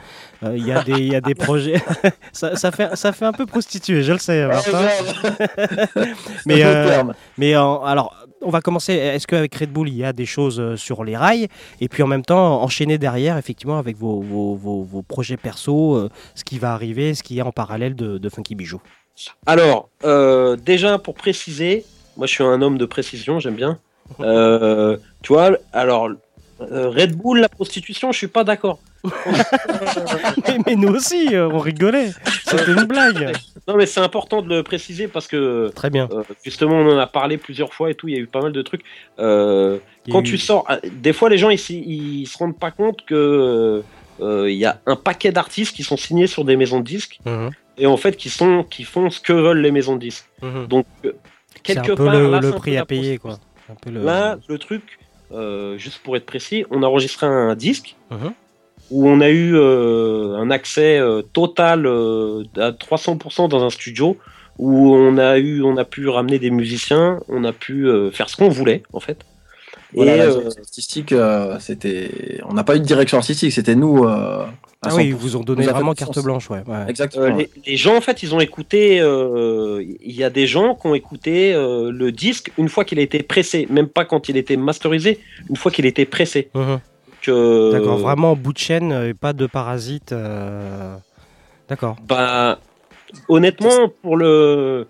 euh, il y, a des- il y a des projets. ça, ça fait, ça fait un peu prostitué, je le sais, Martin. mais alors, on va commencer. Est-ce qu'avec Red Bull, il y a des choses sur les rails? Et puis en même temps, enchaîner derrière, effectivement, avec vos, vos, vos- vos projets perso, ce qui va arriver, ce qui est en parallèle de, de Funky Bijou. Alors, euh, déjà pour préciser, moi je suis un homme de précision, j'aime bien. Euh, tu vois, alors euh, Red Bull, la prostitution, je suis pas d'accord. mais, mais nous aussi, euh, on rigolait. C'était une blague. Non, mais c'est important de le préciser parce que Très bien. euh, justement, on en a parlé plusieurs fois et tout. Il y a eu pas mal de trucs. Quand eu- tu sors, des fois, les gens ils, ils se rendent pas compte que euh, il y a un paquet d'artistes qui sont signés sur des maisons de disques Mhm. Et en fait qui sont qui font ce que veulent les maisons de disques. Mhm. Donc euh, quelque un peu part, le, là, le c'est un peu prix à payer, quoi. Un peu le- Là, le truc, euh, juste pour être précis, on a enregistré un disque Mhm. où on a eu euh, un accès euh, total euh, à 300% dans un studio où on a eu, on a pu ramener des musiciens, on a pu euh, faire ce qu'on voulait en fait. Voilà, Et, la euh, direction artistique, euh, c'était. On n'a pas eu de direction artistique, c'était nous. À Ah oui, 100%. ils vous ont donné vraiment carte blanche, ouais. ouais. Exactement. Euh, les, les gens, en fait, ils ont écouté. euh, Il y a des gens qui ont écouté euh, le disque une fois qu'il a été pressé, même pas quand il était masterisé, une fois qu'il était pressé. Mhm. Euh, D'accord, vraiment en bout de chaîne et pas de parasites. euh, D'accord. Bah, honnêtement, pour le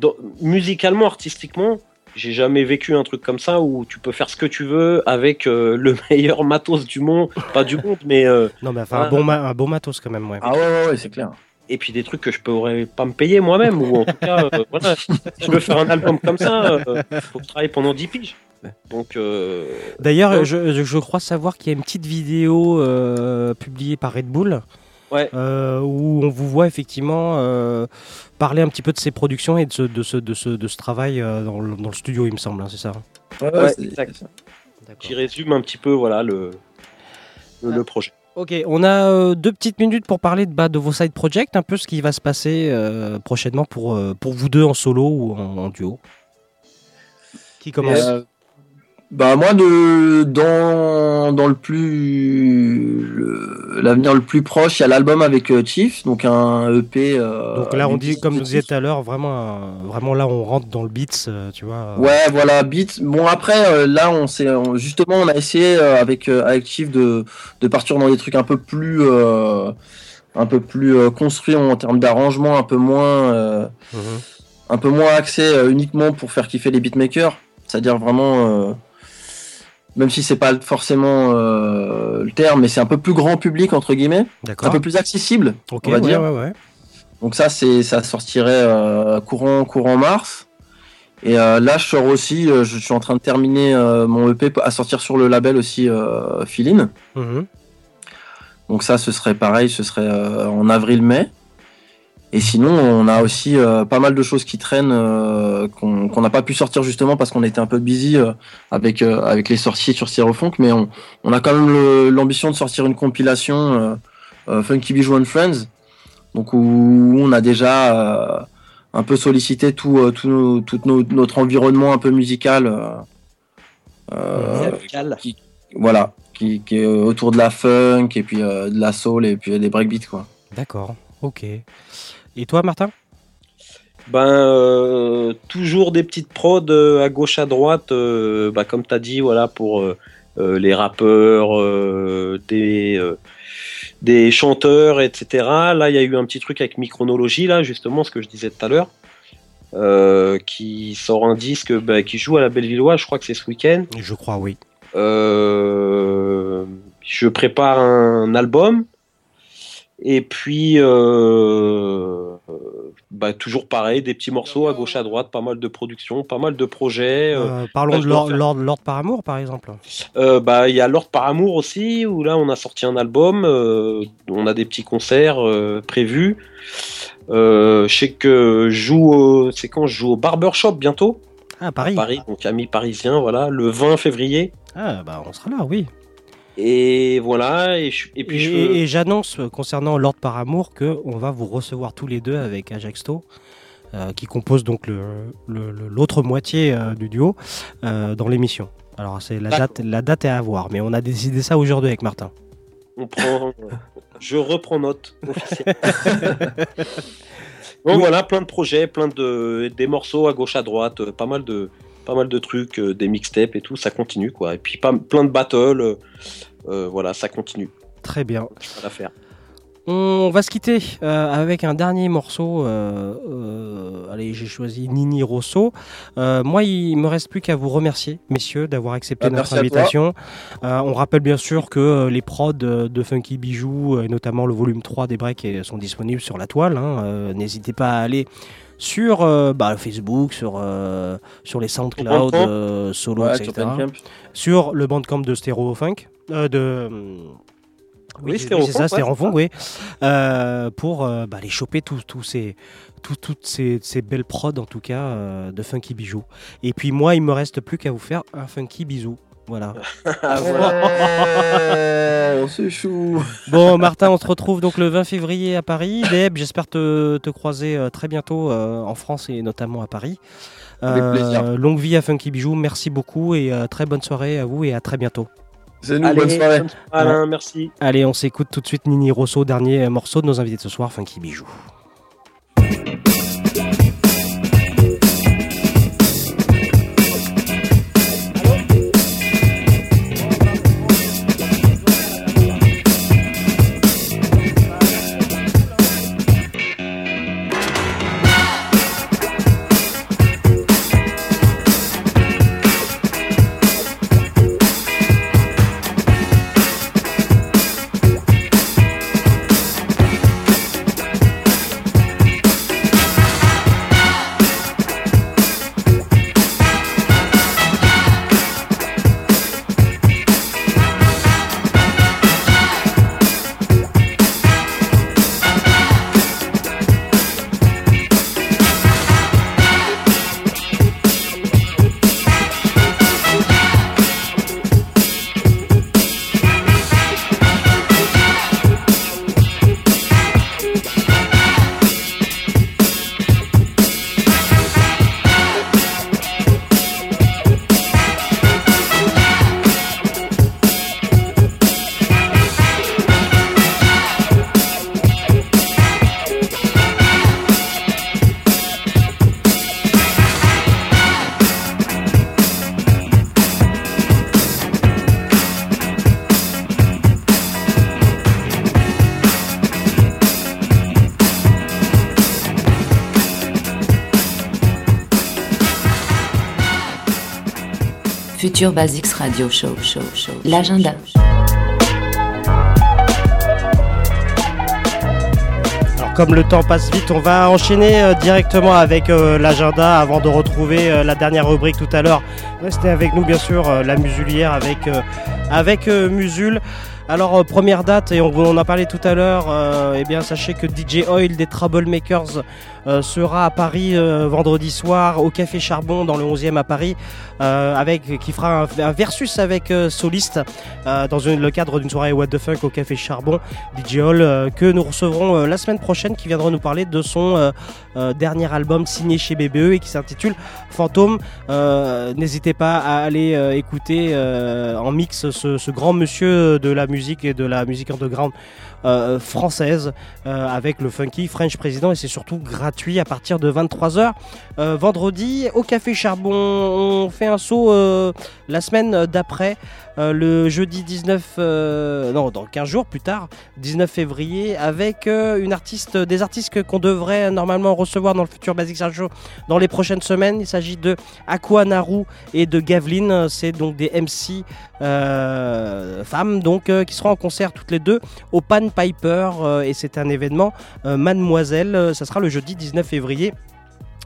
dans- musicalement, artistiquement, j'ai jamais vécu un truc comme ça où tu peux faire ce que tu veux avec euh, le meilleur matos du monde, pas du monde, mais euh, Non, mais enfin, un, bon ma- un bon matos quand même, ouais. Ah ouais, ouais, ouais, c'est clair. et puis des trucs que je pourrais pas me payer moi-même ou en tout cas, euh, voilà, si je veux faire un album comme ça, euh, faut que je travaille pendant 10 piges. Donc, euh, D'ailleurs, je, je- je crois savoir qu'il y a une petite vidéo euh, publiée par Red Bull Ouais. euh, où on vous voit effectivement euh, parler un petit peu de ces productions et de ce, de ce, de ce, de ce travail euh, dans, le, dans le studio, il me semble, hein, c'est ça Ouais, Ouais, c'est- exact. qui résume un petit peu voilà le le, le projet. Ok, on a euh, deux petites minutes pour parler de, bah, de vos side projects, un peu ce qui va se passer euh, prochainement pour, euh, pour vous deux en solo ou en, en duo. Qui commence? Euh, bah moi de dans dans le plus l'avenir le plus proche il y a l'album avec euh, Chief donc un EP euh, Donc là, on dit, comme vous titres. disiez tout à l'heure, vraiment, vraiment là, on rentre dans le beats, euh, tu vois. Ouais, voilà, beat. Bon après, là, on s'est on- justement, on a essayé avec avec Chief de de partir dans des trucs un peu plus euh, un peu plus construits en termes d'arrangement, un peu moins euh, Mhm. un peu moins axé uniquement pour faire kiffer les beatmakers, c'est-à-dire vraiment. Même si c'est pas forcément euh, le terme, mais c'est un peu plus grand public entre guillemets, D'accord. un peu plus accessible, on va ouais, dire. ouais, ouais. Donc ça, c'est ça sortirait euh, courant courant mars. Et euh, là, je sors aussi. euh, je suis en train de terminer euh, mon EP à sortir sur le label aussi euh, Feeling. Mhm. Donc ça, ce serait pareil. Ce serait euh, en avril-mai. Et sinon, on a aussi euh, pas mal de choses qui traînent euh, qu'on n'a pas pu sortir justement parce qu'on était un peu busy euh, avec euh, avec les sorties sur Sierrofunk. Mais on, on a quand même l'ambition de sortir une compilation euh, euh, Funky Bijou and Friends. Donc où on a déjà euh, un peu sollicité tout, euh, tout, nos- tout nos- notre environnement un peu musical. euh, euh, qui- voilà, qui, qui est autour de la funk et puis euh, de la soul et puis des breakbeats quoi. D'accord, ok. Et toi, Martin? Ben euh, toujours des petites prods euh, à gauche à droite, euh, bah, comme tu as dit, voilà pour les rappeurs, des des chanteurs, etc. Là, il y a eu un petit truc avec Micronologie, là, justement, ce que je disais tout à l'heure, qui sort un disque, bah, qui joue à la Bellevilloise, je crois que c'est ce week-end. Je crois, oui. Je prépare un album. Et puis, euh, bah, toujours pareil, des petits morceaux à gauche, à droite, pas mal de productions, pas mal de projets. euh, Euh, parlons bah, de Lord, Lord, Lord par amour, par exemple. euh, bah, il y a Lord par amour aussi, où là on a sorti un album, on a des petits concerts prévus. Je sais que je joue, au- c'est quand je joue au Barbershop bientôt. Ah, Paris. À Paris, donc ami parisien, voilà, le 20 février. Ah, bah, on sera là, oui. Et voilà, et, je- et puis Et, je et j'annonce euh, concernant Lord par amour que on va vous recevoir tous les deux avec Ajaxto. euh, qui compose donc le- le- le- l'autre moitié euh, du duo euh, dans l'émission. Alors c'est la date, la date est à voir, mais on a décidé ça aujourd'hui avec Martin. on prend, je reprends note. Donc voilà, plein de projets, plein de des morceaux à gauche à droite, pas mal de pas mal de trucs, euh, des mixtapes et tout, ça continue quoi. Et puis pas, plein de battles, euh, euh, voilà, ça continue. Très bien. Va faire. On va se quitter euh, avec un dernier morceau. euh, euh, allez, j'ai choisi Nini Rosso. Euh, moi, il me reste plus qu'à vous remercier, messieurs, d'avoir accepté Ah, notre à invitation. Euh, on rappelle bien sûr que les prods de Funky Bijou, euh, et notamment le volume 3 des breaks, sont disponibles sur la toile. hein. Euh, N'hésitez pas à aller sur euh, bah, Facebook, sur, euh, sur les SoundCloud, euh, Solo, Ouais, etc. Sur le bandcamp de Stereo Funk. euh, de, Oui, oui, c'est ça, c'est Funk, oui. Pour euh, bah, aller choper tous ces, tout- toutes ces, ces belles prods, en tout cas, euh, de Funky Bijou. Et puis moi, il me reste plus qu'à vous faire un Funky Bisou. Voilà. Ah, c'est chou. Bon, Martin, on se retrouve donc le 20 février à Paris. Deb, j'espère te, te croiser euh, très bientôt euh, en France et notamment à Paris. Avec plaisir. longue vie à Funky Bijou, merci beaucoup et euh, très bonne soirée à vous et à très bientôt. C'est nous, Allez, bonne soirée. Alain, merci. Allez, on s'écoute tout de suite Nini Rosso, dernier morceau de nos invités de ce soir, Funky Bijou. Future Basics Radio Show, show, show. L'agenda. Comme le temps passe vite, on va enchaîner euh, directement avec euh, l'agenda avant de retrouver euh, la dernière rubrique tout à l'heure. Restez avec nous, bien sûr, la musulière avec, avec Musul. Alors, première date, et on, en a parlé tout à l'heure, eh bien, sachez que DJ Oil des Troublemakers euh, sera à Paris euh, vendredi soir au Café Charbon dans le 11e à Paris, euh, avec, qui fera un, versus avec Soliste dans le cadre d'une soirée What the Funk au Café Charbon. DJ euh, que nous recevrons la semaine prochaine qui viendra nous parler de son dernier album signé chez BBE et qui s'intitule Fantôme. N'hésitez pas à aller écouter en mix ce, grand monsieur de la musique et de la musique underground euh, française euh, avec le funky French Président et c'est surtout gratuit à partir de 23h euh, vendredi au Café Charbon. On fait un saut la semaine d'après, le jeudi 19, euh, non, dans 15 jours plus tard, 19 février, avec une artiste, des artistes qu'on devrait normalement recevoir dans le futur Basic Show dans les prochaines semaines. Il s'agit de Aqua Naru et de Gavlin. C'est donc des MC femmes donc qui seront en concert toutes les deux au Pan Piper euh, et c'est un événement euh, Mademoiselle. Euh, Ça sera le jeudi 19 février.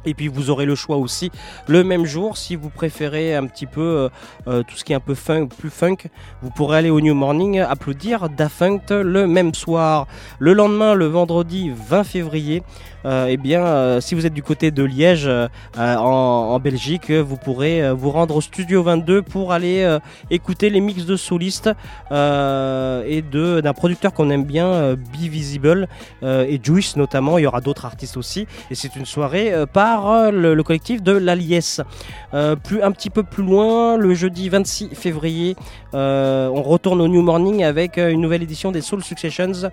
Et puis vous aurez le choix aussi le même jour si vous préférez un petit peu tout ce qui est un peu funk, plus funk, vous pourrez aller au New Morning applaudir Dafunct le même soir. Le lendemain, le vendredi 20 février, euh, eh bien, euh, si vous êtes du côté de Liège, euh, en, Belgique, vous pourrez vous rendre au Studio 22 pour aller écouter les mix de solistes et d'un producteur qu'on aime bien, Be Visible, et Juice notamment. Il y aura d'autres artistes aussi. Et c'est une soirée par le, collectif de l'Aliès. plus, un petit peu plus loin, le jeudi 26 février, on retourne au New Morning avec une nouvelle édition des Soul Successions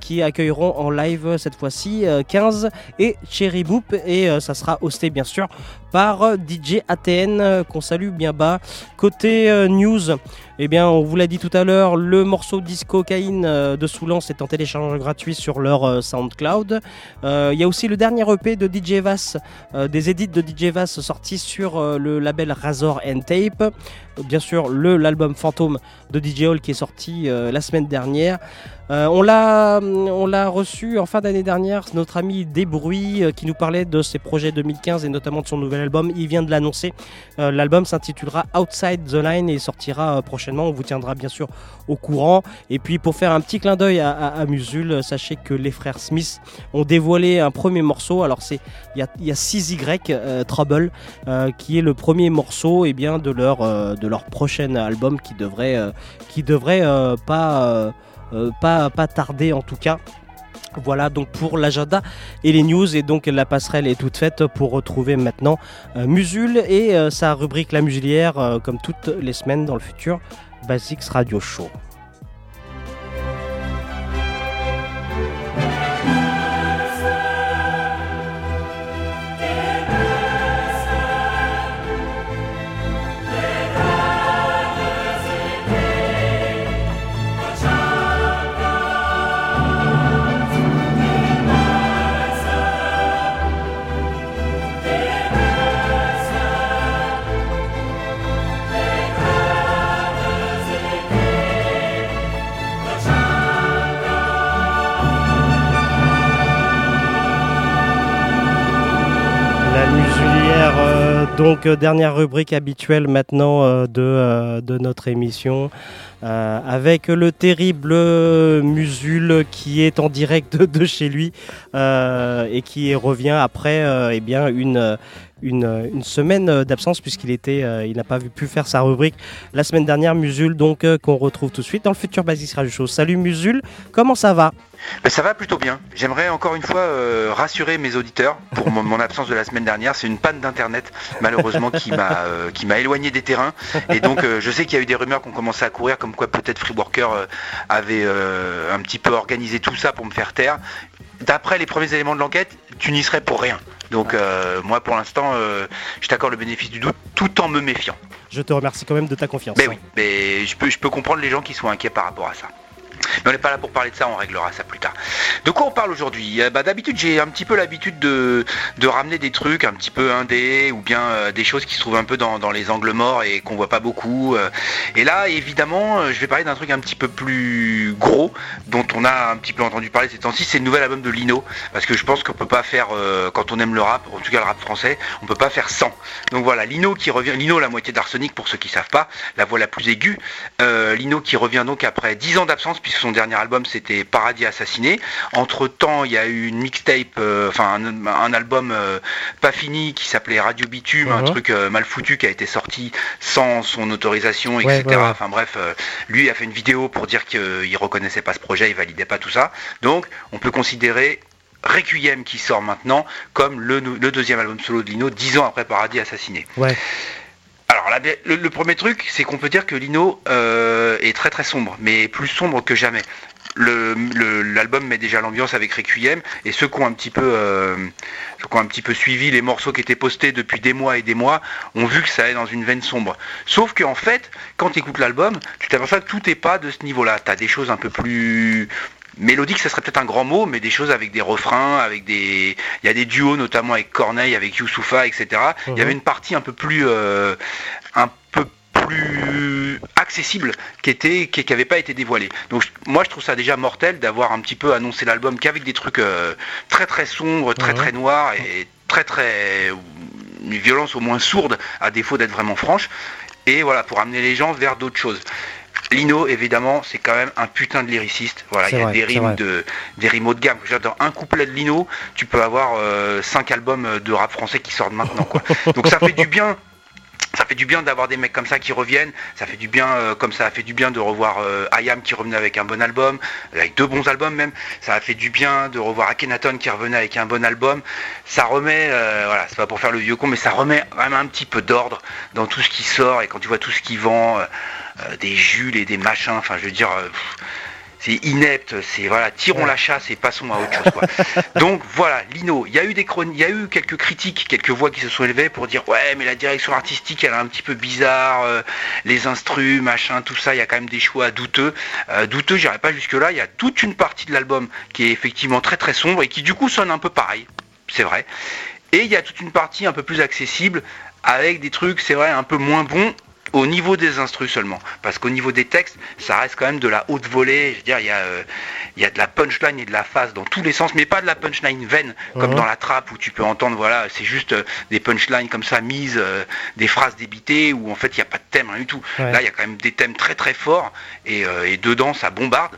qui accueilleront en live cette fois-ci 15 et Cherry Boop. Et euh, ça sera hosté bien sûr par euh, DJ ATN euh, qu'on salue bien bas. Côté news, eh bien, on vous l'a dit tout à l'heure, le morceau Disco Caïne de Soulance est en téléchargement gratuit sur leur SoundCloud. Il y a aussi le dernier EP de DJ Vass, des édits de DJ Vass sortis sur le label Razor and Tape. Bien sûr, l'album Fantôme de DJ Hall qui est sorti la semaine dernière. Euh, on l'a reçu en fin d'année dernière, notre ami Desbruits euh, qui nous parlait de ses projets 2015 et notamment de son nouvel album. Il vient de l'annoncer. Euh, L'album s'intitulera Outside the Line et sortira prochainement. On vous tiendra bien sûr au courant. Et puis pour faire un petit clin d'œil à, Musul, sachez que les frères Smith ont dévoilé un premier morceau. Alors c'est il y a, il y a 6Y euh, Trouble qui est le premier morceau et bien de leur prochain album qui devrait qui devrait pas pas pas tarder en tout cas. Voilà donc pour l'agenda et les news et donc la passerelle est toute faite pour retrouver maintenant euh, Musul et euh, sa rubrique La Musulière euh, comme toutes les semaines dans le futur Basics Radio Show. Donc euh, dernière rubrique habituelle maintenant euh, de, euh, de notre émission, avec le terrible Musul qui est en direct de, chez lui et qui revient après eh bien une, une, euh, une semaine d'absence puisqu'il était, euh, il n'a pas pu faire sa rubrique la semaine dernière. Musul donc euh, qu'on retrouve tout de suite dans le futur Basics Radio Show. Salut Musul, comment ça va? Ben, ça va plutôt bien. J'aimerais encore une fois euh, rassurer mes auditeurs pour mon, absence de la semaine dernière. C'est une panne d'internet malheureusement qui m'a euh, éloigné des terrains. Et donc euh, je sais qu'il y a eu des rumeurs qui ont commencé à courir comme quoi peut-être Freeworker euh, avait euh, un petit peu organisé tout ça pour me faire taire. D'après les premiers éléments de l'enquête, tu n'y serais pour rien. Donc euh, moi pour l'instant, euh, je t'accorde le bénéfice du doute tout en me méfiant. Je te remercie quand même de ta confiance. Mais oui, mais je peux, je peux comprendre les gens qui sont inquiets par rapport à ça. Mais on n'est pas là pour parler de ça, on réglera ça plus tard. De quoi on parle aujourd'hui? Bah, D'habitude, j'ai un petit peu l'habitude de, ramener des trucs un petit peu indés ou bien euh, des choses qui se trouvent un peu dans, les angles morts et qu'on voit pas beaucoup. euh. Et là, évidemment, euh, je vais parler d'un truc un petit peu plus gros dont on a un petit peu entendu parler ces temps-ci, c'est le nouvel album de Lino. Parce que je pense qu'on peut pas faire, quand on aime le rap, en tout cas le rap français, on peut pas faire sans. Donc voilà, Lino qui revient, Lino la moitié d'Arsenic pour ceux qui savent pas, la voix la plus aiguë. Lino qui revient donc après 10 ans d'absence puisque son dernier album c'était Paradis Assassiné. Entre temps, il y a eu une mixtape, euh, enfin un, un album euh, pas fini qui s'appelait Radio Bitume, un Mhm. truc euh, mal foutu qui a été sorti sans son autorisation, Ouais, etc. ouais. Enfin bref, lui a fait une vidéo pour dire qu'il reconnaissait pas ce projet, il validait pas tout ça. Donc on peut considérer Requiem qui sort maintenant comme le, deuxième album solo de Lino, 10 ans après Paradis Assassiné. Ouais. Alors le, premier truc, c'est qu'on peut dire que Lino euh, est très très sombre, mais plus sombre que jamais. L'album met déjà l'ambiance avec Requiem et ceux qui ont un petit peu, euh, qui ont un petit peu suivi les morceaux qui étaient postés depuis des mois et des mois ont vu que ça allait dans une veine sombre. Sauf qu'en fait, quand tu écoutes l'album, tu t'aperçois que tout n'est pas de ce niveau-là. Tu as des choses un peu plus mélodique, ça serait peut-être un grand mot, mais des choses avec des refrains, avec des, il y a des duos notamment avec Corneille, avec Youssoufa, etc. Il y Mhm. avait une partie un peu plus, euh, un peu plus accessible qui était, qui, qui avait pas été dévoilée. Donc moi je trouve ça déjà mortel d'avoir un petit peu annoncé l'album qu'avec des trucs euh, très très sombres, très Mhm. très noirs et très très une violence au moins sourde à défaut d'être vraiment franche. Et voilà pour amener les gens vers d'autres choses. Lino, évidemment, c'est quand même un putain de lyriciste. Voilà, il y a vrai, des rimes de des rimes haut de gamme. Dans un couplet de Lino, tu peux avoir euh, cinq albums de rap français qui sortent maintenant. Quoi. Donc ça fait du bien. Ça fait du bien d'avoir des mecs comme ça qui reviennent. Ça fait du bien, euh, comme ça a fait du bien de revoir euh, Ayam qui revenait avec un bon album, avec deux bons albums même. Ça a fait du bien de revoir Akhenaton qui revenait avec un bon album. Ça remet, euh, voilà, c'est pas pour faire le vieux con, mais ça remet vraiment un petit peu d'ordre dans tout ce qui sort. Et quand tu vois tout ce qui vend, euh, des Jules et des machins, enfin je veux dire, euh, c'est inepte, c'est voilà, tirons la chasse et passons à autre chose. Quoi. Donc voilà, Lino, il y a eu des chroniques, il y a eu quelques critiques, quelques voix qui se sont élevées pour dire ouais mais la direction artistique elle est un petit peu bizarre, euh, les instrus, machin, tout ça, il y a quand même des choix douteux. Douteux, j'irai pas jusque là, il y a toute une partie de l'album qui est effectivement très très sombre et qui du coup sonne un peu pareil, c'est vrai. Et il y a toute une partie un peu plus accessible avec des trucs, c'est vrai, un peu moins bons au niveau des instrus seulement. Parce qu'au niveau des textes, ça reste quand même de la haute volée. Je veux dire, il y a, euh, il y a de la punchline et de la phase dans tous les sens, mais pas de la punchline vaine, comme Mhm. dans la trappe où tu peux entendre, voilà, c'est juste euh, des punchlines comme ça mises, euh, des phrases débitées où en fait il n'y a pas de thème, rien du tout. Ouais. Là, il y a quand même des thèmes très très forts et, et dedans ça bombarde.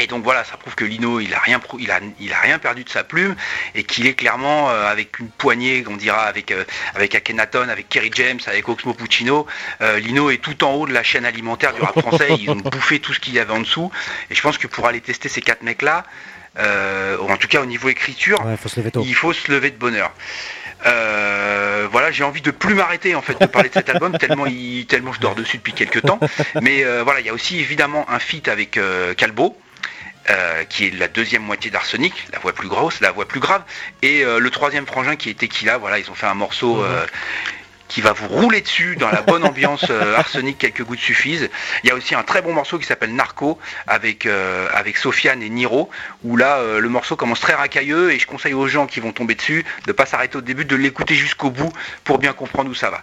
Et donc voilà, ça prouve que Lino, il a rien, il a, il a rien perdu de sa plume et qu'il est clairement euh, avec une poignée, on dira avec euh, avec Akhenaton, avec Kerry James, avec Oxmo Puccino. euh, Lino est tout en haut de la chaîne alimentaire du rap français. Ils ont bouffé tout ce qu'il y avait en dessous. Et je pense que pour aller tester ces quatre mecs-là, euh, ou en tout cas au niveau écriture, Ouais, faut se lever tôt. il faut se lever de bonheur. Euh, voilà, j'ai envie de plus m'arrêter en fait de parler de cet album tellement il, tellement je dors dessus depuis quelques temps. Mais euh, voilà, il y a aussi évidemment un feat avec euh, Calbo. Euh, qui est la deuxième moitié d'Arsenic, la voix plus grosse, la voix plus grave, et euh, le troisième frangin qui est Tequila, voilà, ils ont fait un morceau euh, qui va vous rouler dessus dans la bonne ambiance arsenic, quelques gouttes suffisent. Il y a aussi un très bon morceau qui s'appelle Narco avec, avec Sofiane et Niro, où là le morceau commence très racailleux et je conseille aux gens qui vont tomber dessus de pas s'arrêter au début, de l'écouter jusqu'au bout pour bien comprendre où ça va.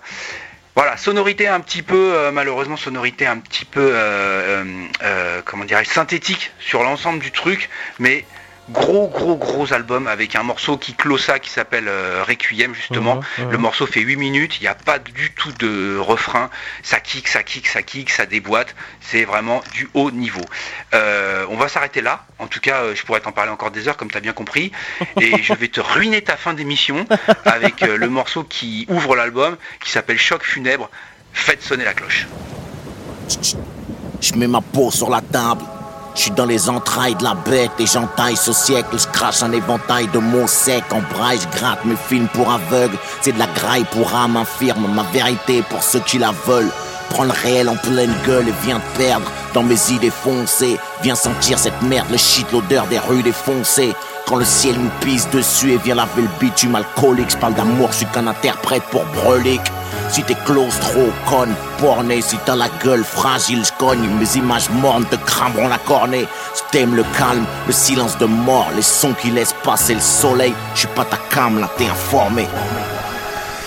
Voilà, sonorité un petit peu, euh, malheureusement, sonorité un petit peu, euh, euh, comment dirais-je, synthétique sur l'ensemble du truc, mais gros, gros, gros album avec un morceau qui clôt ça, qui s'appelle euh, Requiem, justement. Mhm, mhm. Le morceau fait 8 minutes, il n'y a pas du tout de refrain, ça kick, ça kick, ça kick, ça déboîte, c'est vraiment du haut niveau. Euh, on va s'arrêter là, en tout cas, euh, je pourrais t'en parler encore des heures, comme tu as bien compris, et je vais te ruiner ta fin d'émission avec euh, le morceau qui ouvre l'album, qui s'appelle Choc funèbre, faites sonner la cloche. Je mets ma peau sur la table. Je suis dans les entrailles de la bête, et j'entaille ce siècle. Je crache un éventail de mots secs. En braille, je gratte mes films pour aveugles. C'est de la graille pour âme infirme. Ma vérité pour ceux qui la veulent. Prends le réel en pleine gueule et viens te perdre dans mes idées foncées. Viens sentir cette merde, le shit, l'odeur des rues défoncées. Quand le ciel nous pisse dessus et vient laver le bitume alcoolique, je parle d'amour, je suis qu'un interprète pour brolic. Si t'es close, trop conne, borné, si t'as la gueule fragile, je cogne. Mes images mornes te crameront la cornée. Je t'aime le calme, le silence de mort, les sons qui laissent passer le soleil. Je suis pas ta cam, là t'es informé.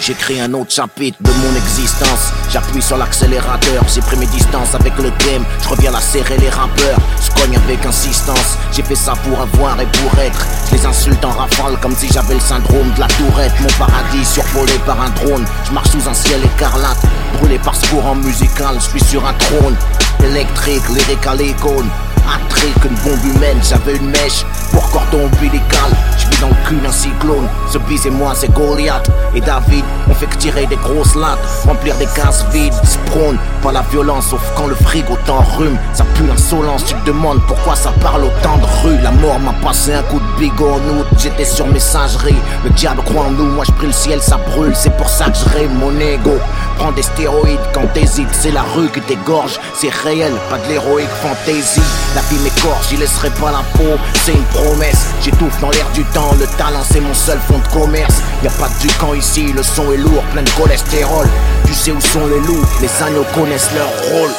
J'écris un autre chapitre de mon existence. J'appuie sur l'accélérateur, j'ai pris mes distances avec le game. Je reviens la serrer les rappeurs, je cogne avec insistance. J'ai fait ça pour avoir et pour être. Je les insulte en rafale comme si j'avais le syndrome de la tourette. Mon paradis survolé par un drone. Je marche sous un ciel écarlate, brûlé par ce courant musical. Je suis sur un trône électrique, lyrical icône. Attrique, une bombe humaine, j'avais une mèche pour cordon ombilical. Je vis dans le cul d'un cyclone. Ce bis et moi, c'est Goliath. Et David, on fait que tirer des grosses lattes, remplir des cases vides. Sprone, pas la violence, sauf quand le frigo t'enrhume. Ça pue l'insolence, tu te demandes pourquoi ça parle autant de rue. La mort m'a passé un coup de bigot en j'étais sur messagerie. Le diable croit en nous, moi je prie le ciel, ça brûle. C'est pour ça que je mon ego. Prends des stéroïdes quand t'hésites. C'est la rue qui t'égorge, c'est réel, pas de l'héroïque fantaisie. La vie m'écorche, j'y laisserai pas la peau, c'est une promesse. J'étouffe dans l'air du temps, le talent c'est mon seul fond de commerce. Y a pas de camp ici, le son est lourd, plein de cholestérol. Tu sais où sont les loups, les agneaux connaissent leur rôle.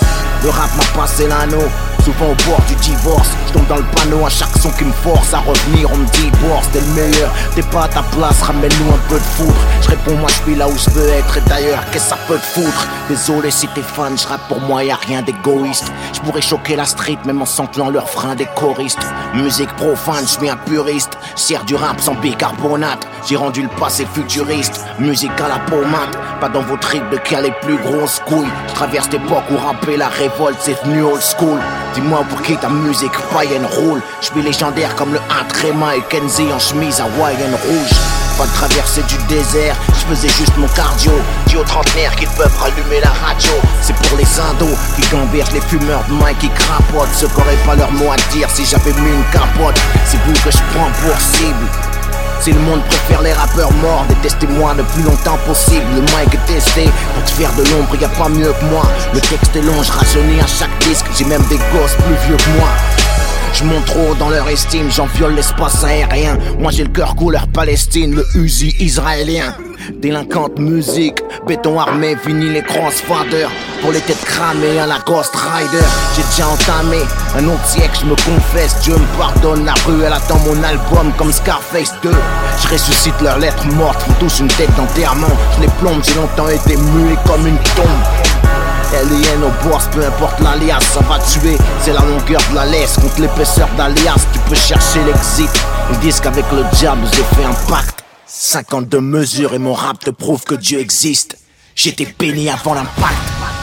Le rap m'a passé l'anneau, souvent au bord du divorce. Je tombe dans le panneau à chaque son qui me force à revenir. On me boss, t'es le meilleur, t'es pas à ta place, ramène-nous un peu de foudre. Je réponds, moi je suis là où je veux être. Et d'ailleurs, qu'est-ce que ça peut te foutre? Désolé si t'es fan, je pour moi, y a rien d'égoïste. Je pourrais choquer la street, même en samplant leur frein des choristes. Musique profane, je suis un puriste. Sers du rap sans bicarbonate. J'ai rendu le passé futuriste. Musique à la pommade, pas dans vos tripes de qui a les plus grosses couilles. Je traverse l'époque où rapper la révolte c'est devenu old school. Dis-moi pour qui ta musique païenne roule? Je suis légendaire comme le Intrema et Kenzie en chemise hawaïenne rouge. Pas de traversée du désert, je faisais juste mon cardio. Dis aux trentenaires qu'ils peuvent rallumer la radio. C'est pour les indos qui gambergent les fumeurs de main qui crapotent. Ceux qui pas leur mot à dire si j'avais mis une capote? C'est vous que je prends pour cible. Si le monde préfère les rappeurs morts, détestez-moi le plus longtemps possible. Le mic est testé pour te faire de l'ombre, y a pas mieux que moi. Le texte est long, je rajeunis à chaque disque, j'ai même des gosses plus vieux que moi. Je monte trop dans leur estime, j'en viole l'espace aérien. Moi j'ai le cœur couleur Palestine, le Uzi israélien. Délinquante musique, béton armé, vinyle et crossfader. Pour les têtes cramées à la Ghost Rider. J'ai déjà entamé un autre siècle, je me confesse. Dieu me pardonne, la rue elle attend mon album comme Scarface 2. Je ressuscite leurs lettres mortes, font tous une tête d'enterrement. Je les plombe, j'ai longtemps été muet comme une tombe. Alien au boss, peu importe l'alias, ça va tuer. C'est la longueur de la laisse contre l'épaisseur d'alias. Tu peux chercher l'exit. Ils disent qu'avec le diable j'ai fait un pacte. 52 mesures et mon rap te prouve que Dieu existe. J'étais béni avant l'impact.